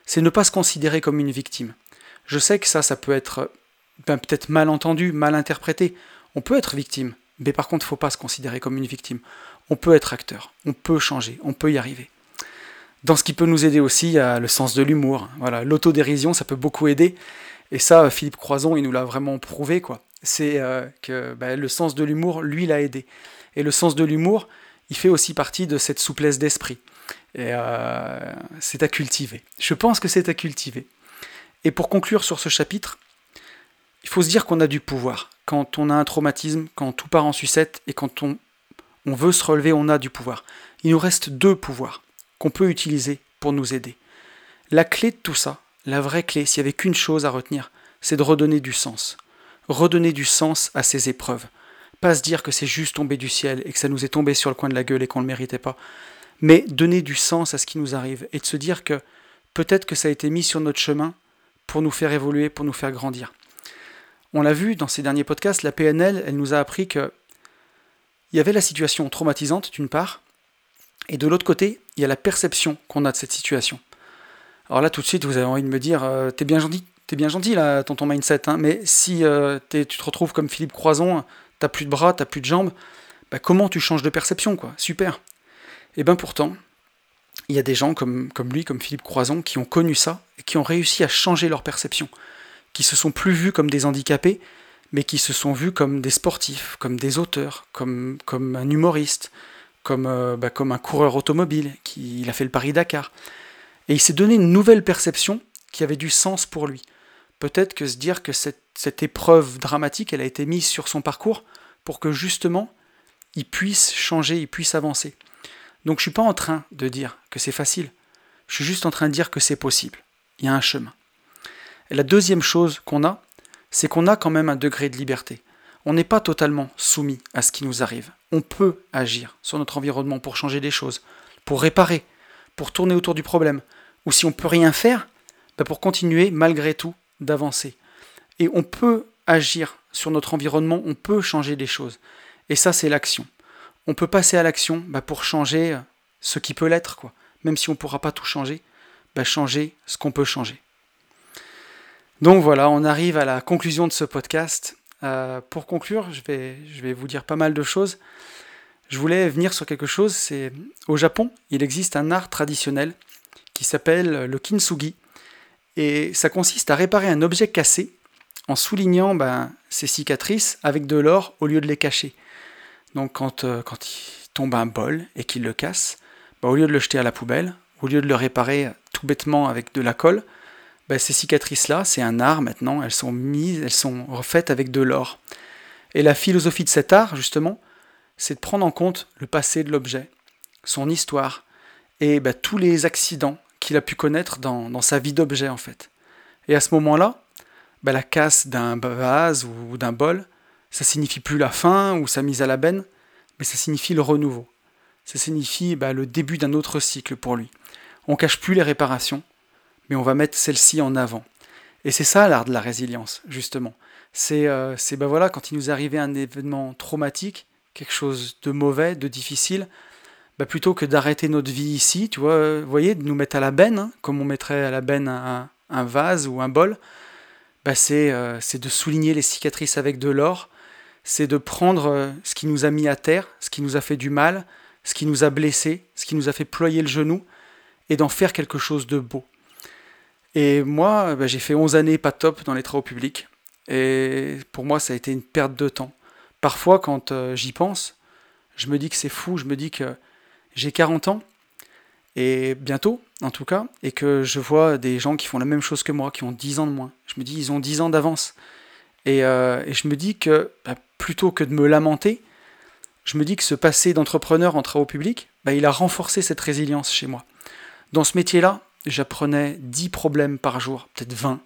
C'est ne pas se considérer comme une victime. Je sais que ça, ça peut être ben, peut-être mal entendu, mal interprété. On peut être victime, mais par contre, il ne faut pas se considérer comme une victime. On peut être acteur, on peut changer, on peut y arriver. Dans ce qui peut nous aider aussi, il y a le sens de l'humour. Voilà, l'autodérision, ça peut beaucoup aider. Et ça, Philippe Croison, il nous l'a vraiment prouvé, quoi. C'est euh, que ben, le sens de l'humour, lui, l'a aidé. Et le sens de l'humour, il fait aussi partie de cette souplesse d'esprit. Et euh, c'est à cultiver. Je pense que c'est à cultiver. Et pour conclure sur ce chapitre, il faut se dire qu'on a du pouvoir. Quand on a un traumatisme, quand tout part en sucette et quand on, on veut se relever, on a du pouvoir. Il nous reste deux pouvoirs qu'on peut utiliser pour nous aider. La clé de tout ça, la vraie clé, s'il n'y avait qu'une chose à retenir, c'est de redonner du sens. Redonner du sens à ces épreuves. Pas se dire que c'est juste tombé du ciel et que ça nous est tombé sur le coin de la gueule et qu'on ne le méritait pas. Mais donner du sens à ce qui nous arrive et de se dire que peut-être que ça a été mis sur notre chemin pour nous faire évoluer, pour nous faire grandir. On l'a vu dans ces derniers podcasts, la PNL, elle nous a appris que il y avait la situation traumatisante d'une part, et de l'autre côté, il y a la perception qu'on a de cette situation. Alors là, tout de suite, vous avez envie de me dire, euh, t'es bien gentil, t'es bien gentil là, ton, mindset, hein, mais si euh, tu te retrouves comme Philippe Croison, t'as plus de bras, t'as plus de jambes, bah, comment tu changes de perception, quoi? Super. Et bien pourtant, il y a des gens comme, lui, comme Philippe Croison, qui ont connu ça et qui ont réussi à changer leur perception, qui se sont plus vus comme des handicapés, mais qui se sont vus comme des sportifs, comme des auteurs, comme, comme un humoriste, comme, euh, bah, un coureur automobile, qui il a fait le Paris-Dakar. Et il s'est donné une nouvelle perception qui avait du sens pour lui. Peut-être que se dire que cette, épreuve dramatique, elle a été mise sur son parcours pour que justement, il puisse changer, il puisse avancer. Donc je suis pas en train de dire que c'est facile. Je suis juste en train de dire que c'est possible. Il y a un chemin. Et la deuxième chose qu'on a, c'est qu'on a quand même un degré de liberté. On n'est pas totalement soumis à ce qui nous arrive. On peut agir sur notre environnement pour changer des choses, pour réparer, pour tourner autour du problème. Ou si on peut rien faire, bah, pour continuer malgré tout d'avancer. Et on peut agir sur notre environnement, on peut changer des choses. Et ça, c'est l'action on peut passer à l'action bah, pour changer euh, ce qui peut l'être. Même si on ne pourra pas tout changer, bah, changer ce qu'on peut changer. Donc voilà, on arrive à la conclusion de ce podcast. Euh, pour conclure, je vais, je vais vous dire pas mal de choses. Je voulais venir sur quelque chose, c'est au Japon, il existe un art traditionnel qui s'appelle le kintsugi. Et ça consiste à réparer un objet cassé en soulignant ben, ses cicatrices avec de l'or au lieu de les cacher. Donc quand, euh, il tombe un bol et qu'il le casse, bah, au lieu de le jeter à la poubelle, au lieu de le réparer tout bêtement avec de la colle, bah, ces cicatrices-là, c'est un art maintenant, elles sont mises, elles sont refaites avec de l'or. Et la philosophie de cet art, justement, c'est de prendre en compte le passé de l'objet, son histoire, et tous les accidents qu'il a pu connaître dans, dans sa vie d'objet, en fait. Et à ce moment-là, la casse d'un vase ou d'un bol, ça signifie plus la fin ou sa mise à la benne, mais ça signifie le renouveau. Ça signifie bah, le début d'un autre cycle pour lui. On cache plus les réparations, mais on va mettre celle-ci en avant. Et c'est ça l'art de la résilience, justement. C'est euh, bah voilà, quand il nous arrivait un événement traumatique, quelque chose de mauvais, de difficile, bah plutôt que d'arrêter notre vie ici, tu vois, vous voyez, de nous mettre à la benne, hein, comme on mettrait à la benne un, vase ou un bol, bah euh, c'est de souligner les cicatrices avec de l'or, c'est de prendre euh, ce qui nous a mis à terre, ce qui nous a fait du mal, ce qui nous a blessés, ce qui nous a fait ployer le genou, et d'en faire quelque chose de beau. Et moi, bah, j'ai fait 11 années pas top dans les travaux publics, et pour moi, ça a été une perte de temps. Parfois, quand euh, j'y pense, je me dis que c'est fou, je me dis que j'ai 40 ans, et bientôt, en tout cas, et que je vois des gens qui font la même chose que moi, qui ont 10 ans de moins. Je me dis, ils ont 10 ans d'avance. Et, euh, et, je me dis que bah, plutôt que de me lamenter, je me dis que ce passé d'entrepreneur en travaux publics, bah, il a renforcé cette résilience chez moi. Dans ce métier-là, j'apprenais 10 problèmes par jour, peut-être 20.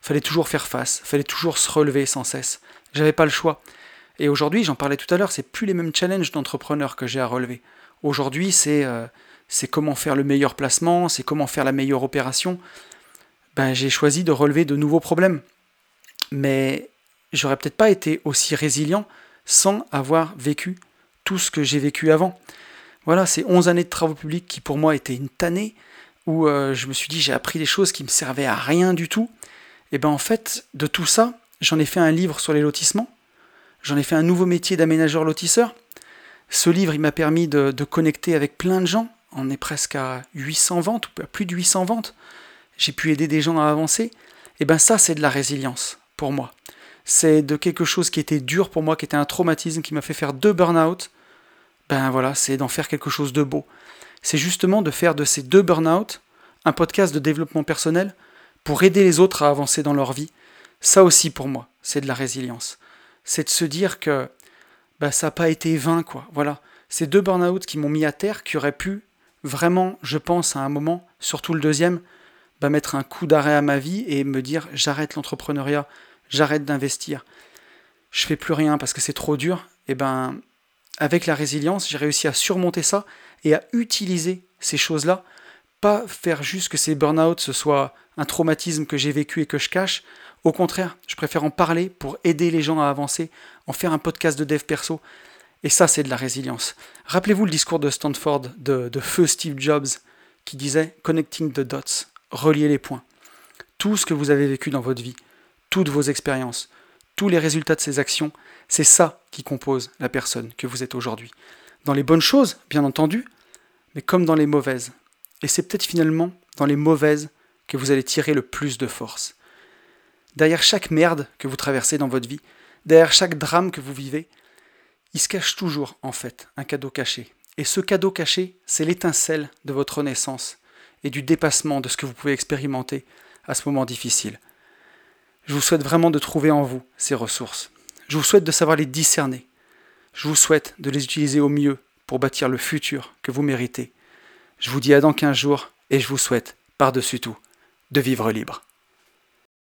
Fallait toujours faire face, fallait toujours se relever sans cesse. J'avais pas le choix. Et aujourd'hui, j'en parlais tout à l'heure, c'est plus les mêmes challenges d'entrepreneur que j'ai à relever. Aujourd'hui, c'est euh, c'est comment faire le meilleur placement, c'est comment faire la meilleure opération. Ben, j'ai choisi de relever de nouveaux problèmes. Mais j'aurais peut-être pas été aussi résilient sans avoir vécu tout ce que j'ai vécu avant. Voilà, c'est 11 années de travaux publics qui pour moi étaient une tannée, où euh, je me suis dit j'ai appris des choses qui me servaient à rien du tout. Et ben en fait, de tout ça, j'en ai fait un livre sur les lotissements, j'en ai fait un nouveau métier d'aménageur lotisseur. Ce livre, il m'a permis de, de, connecter avec plein de gens. On est presque à 800 ventes, ou à plus de 800 ventes. J'ai pu aider des gens à avancer. Et ben ça, c'est de la résilience pour moi. C'est de quelque chose qui était dur pour moi, qui était un traumatisme, qui m'a fait faire deux burn-out. Ben voilà, c'est d'en faire quelque chose de beau. C'est justement de faire de ces deux burn-out un podcast de développement personnel pour aider les autres à avancer dans leur vie. Ça aussi pour moi, c'est de la résilience. C'est de se dire que ben, ça n'a pas été vain. Voilà. Ces deux burn-out qui m'ont mis à terre, qui auraient pu vraiment, je pense, à un moment, surtout le deuxième, ben, mettre un coup d'arrêt à ma vie et me dire j'arrête l'entrepreneuriat, j'arrête d'investir, je fais plus rien parce que c'est trop dur, et ben avec la résilience, j'ai réussi à surmonter ça et à utiliser ces choses-là, pas faire juste que ces burn-out ce soit un traumatisme que j'ai vécu et que je cache. Au contraire, je préfère en parler pour aider les gens à avancer, en faire un podcast de dev perso. Et ça, c'est de la résilience. Rappelez-vous le discours de Stanford de, feu Steve Jobs qui disait Connecting the dots, relier les points. Tout ce que vous avez vécu dans votre vie, toutes vos expériences, tous les résultats de ces actions, c'est ça qui compose la personne que vous êtes aujourd'hui. Dans les bonnes choses, bien entendu, mais comme dans les mauvaises. Et c'est peut-être finalement dans les mauvaises que vous allez tirer le plus de force. Derrière chaque merde que vous traversez dans votre vie, derrière chaque drame que vous vivez, il se cache toujours, en fait, un cadeau caché. Et ce cadeau caché, c'est l'étincelle de votre renaissance et du dépassement de ce que vous pouvez expérimenter à ce moment difficile. Je vous souhaite vraiment de trouver en vous ces ressources. Je vous souhaite de savoir les discerner. Je vous souhaite de les utiliser au mieux pour bâtir le futur que vous méritez. Je vous dis à dans 15 jours et je vous souhaite, par-dessus tout, de vivre libre.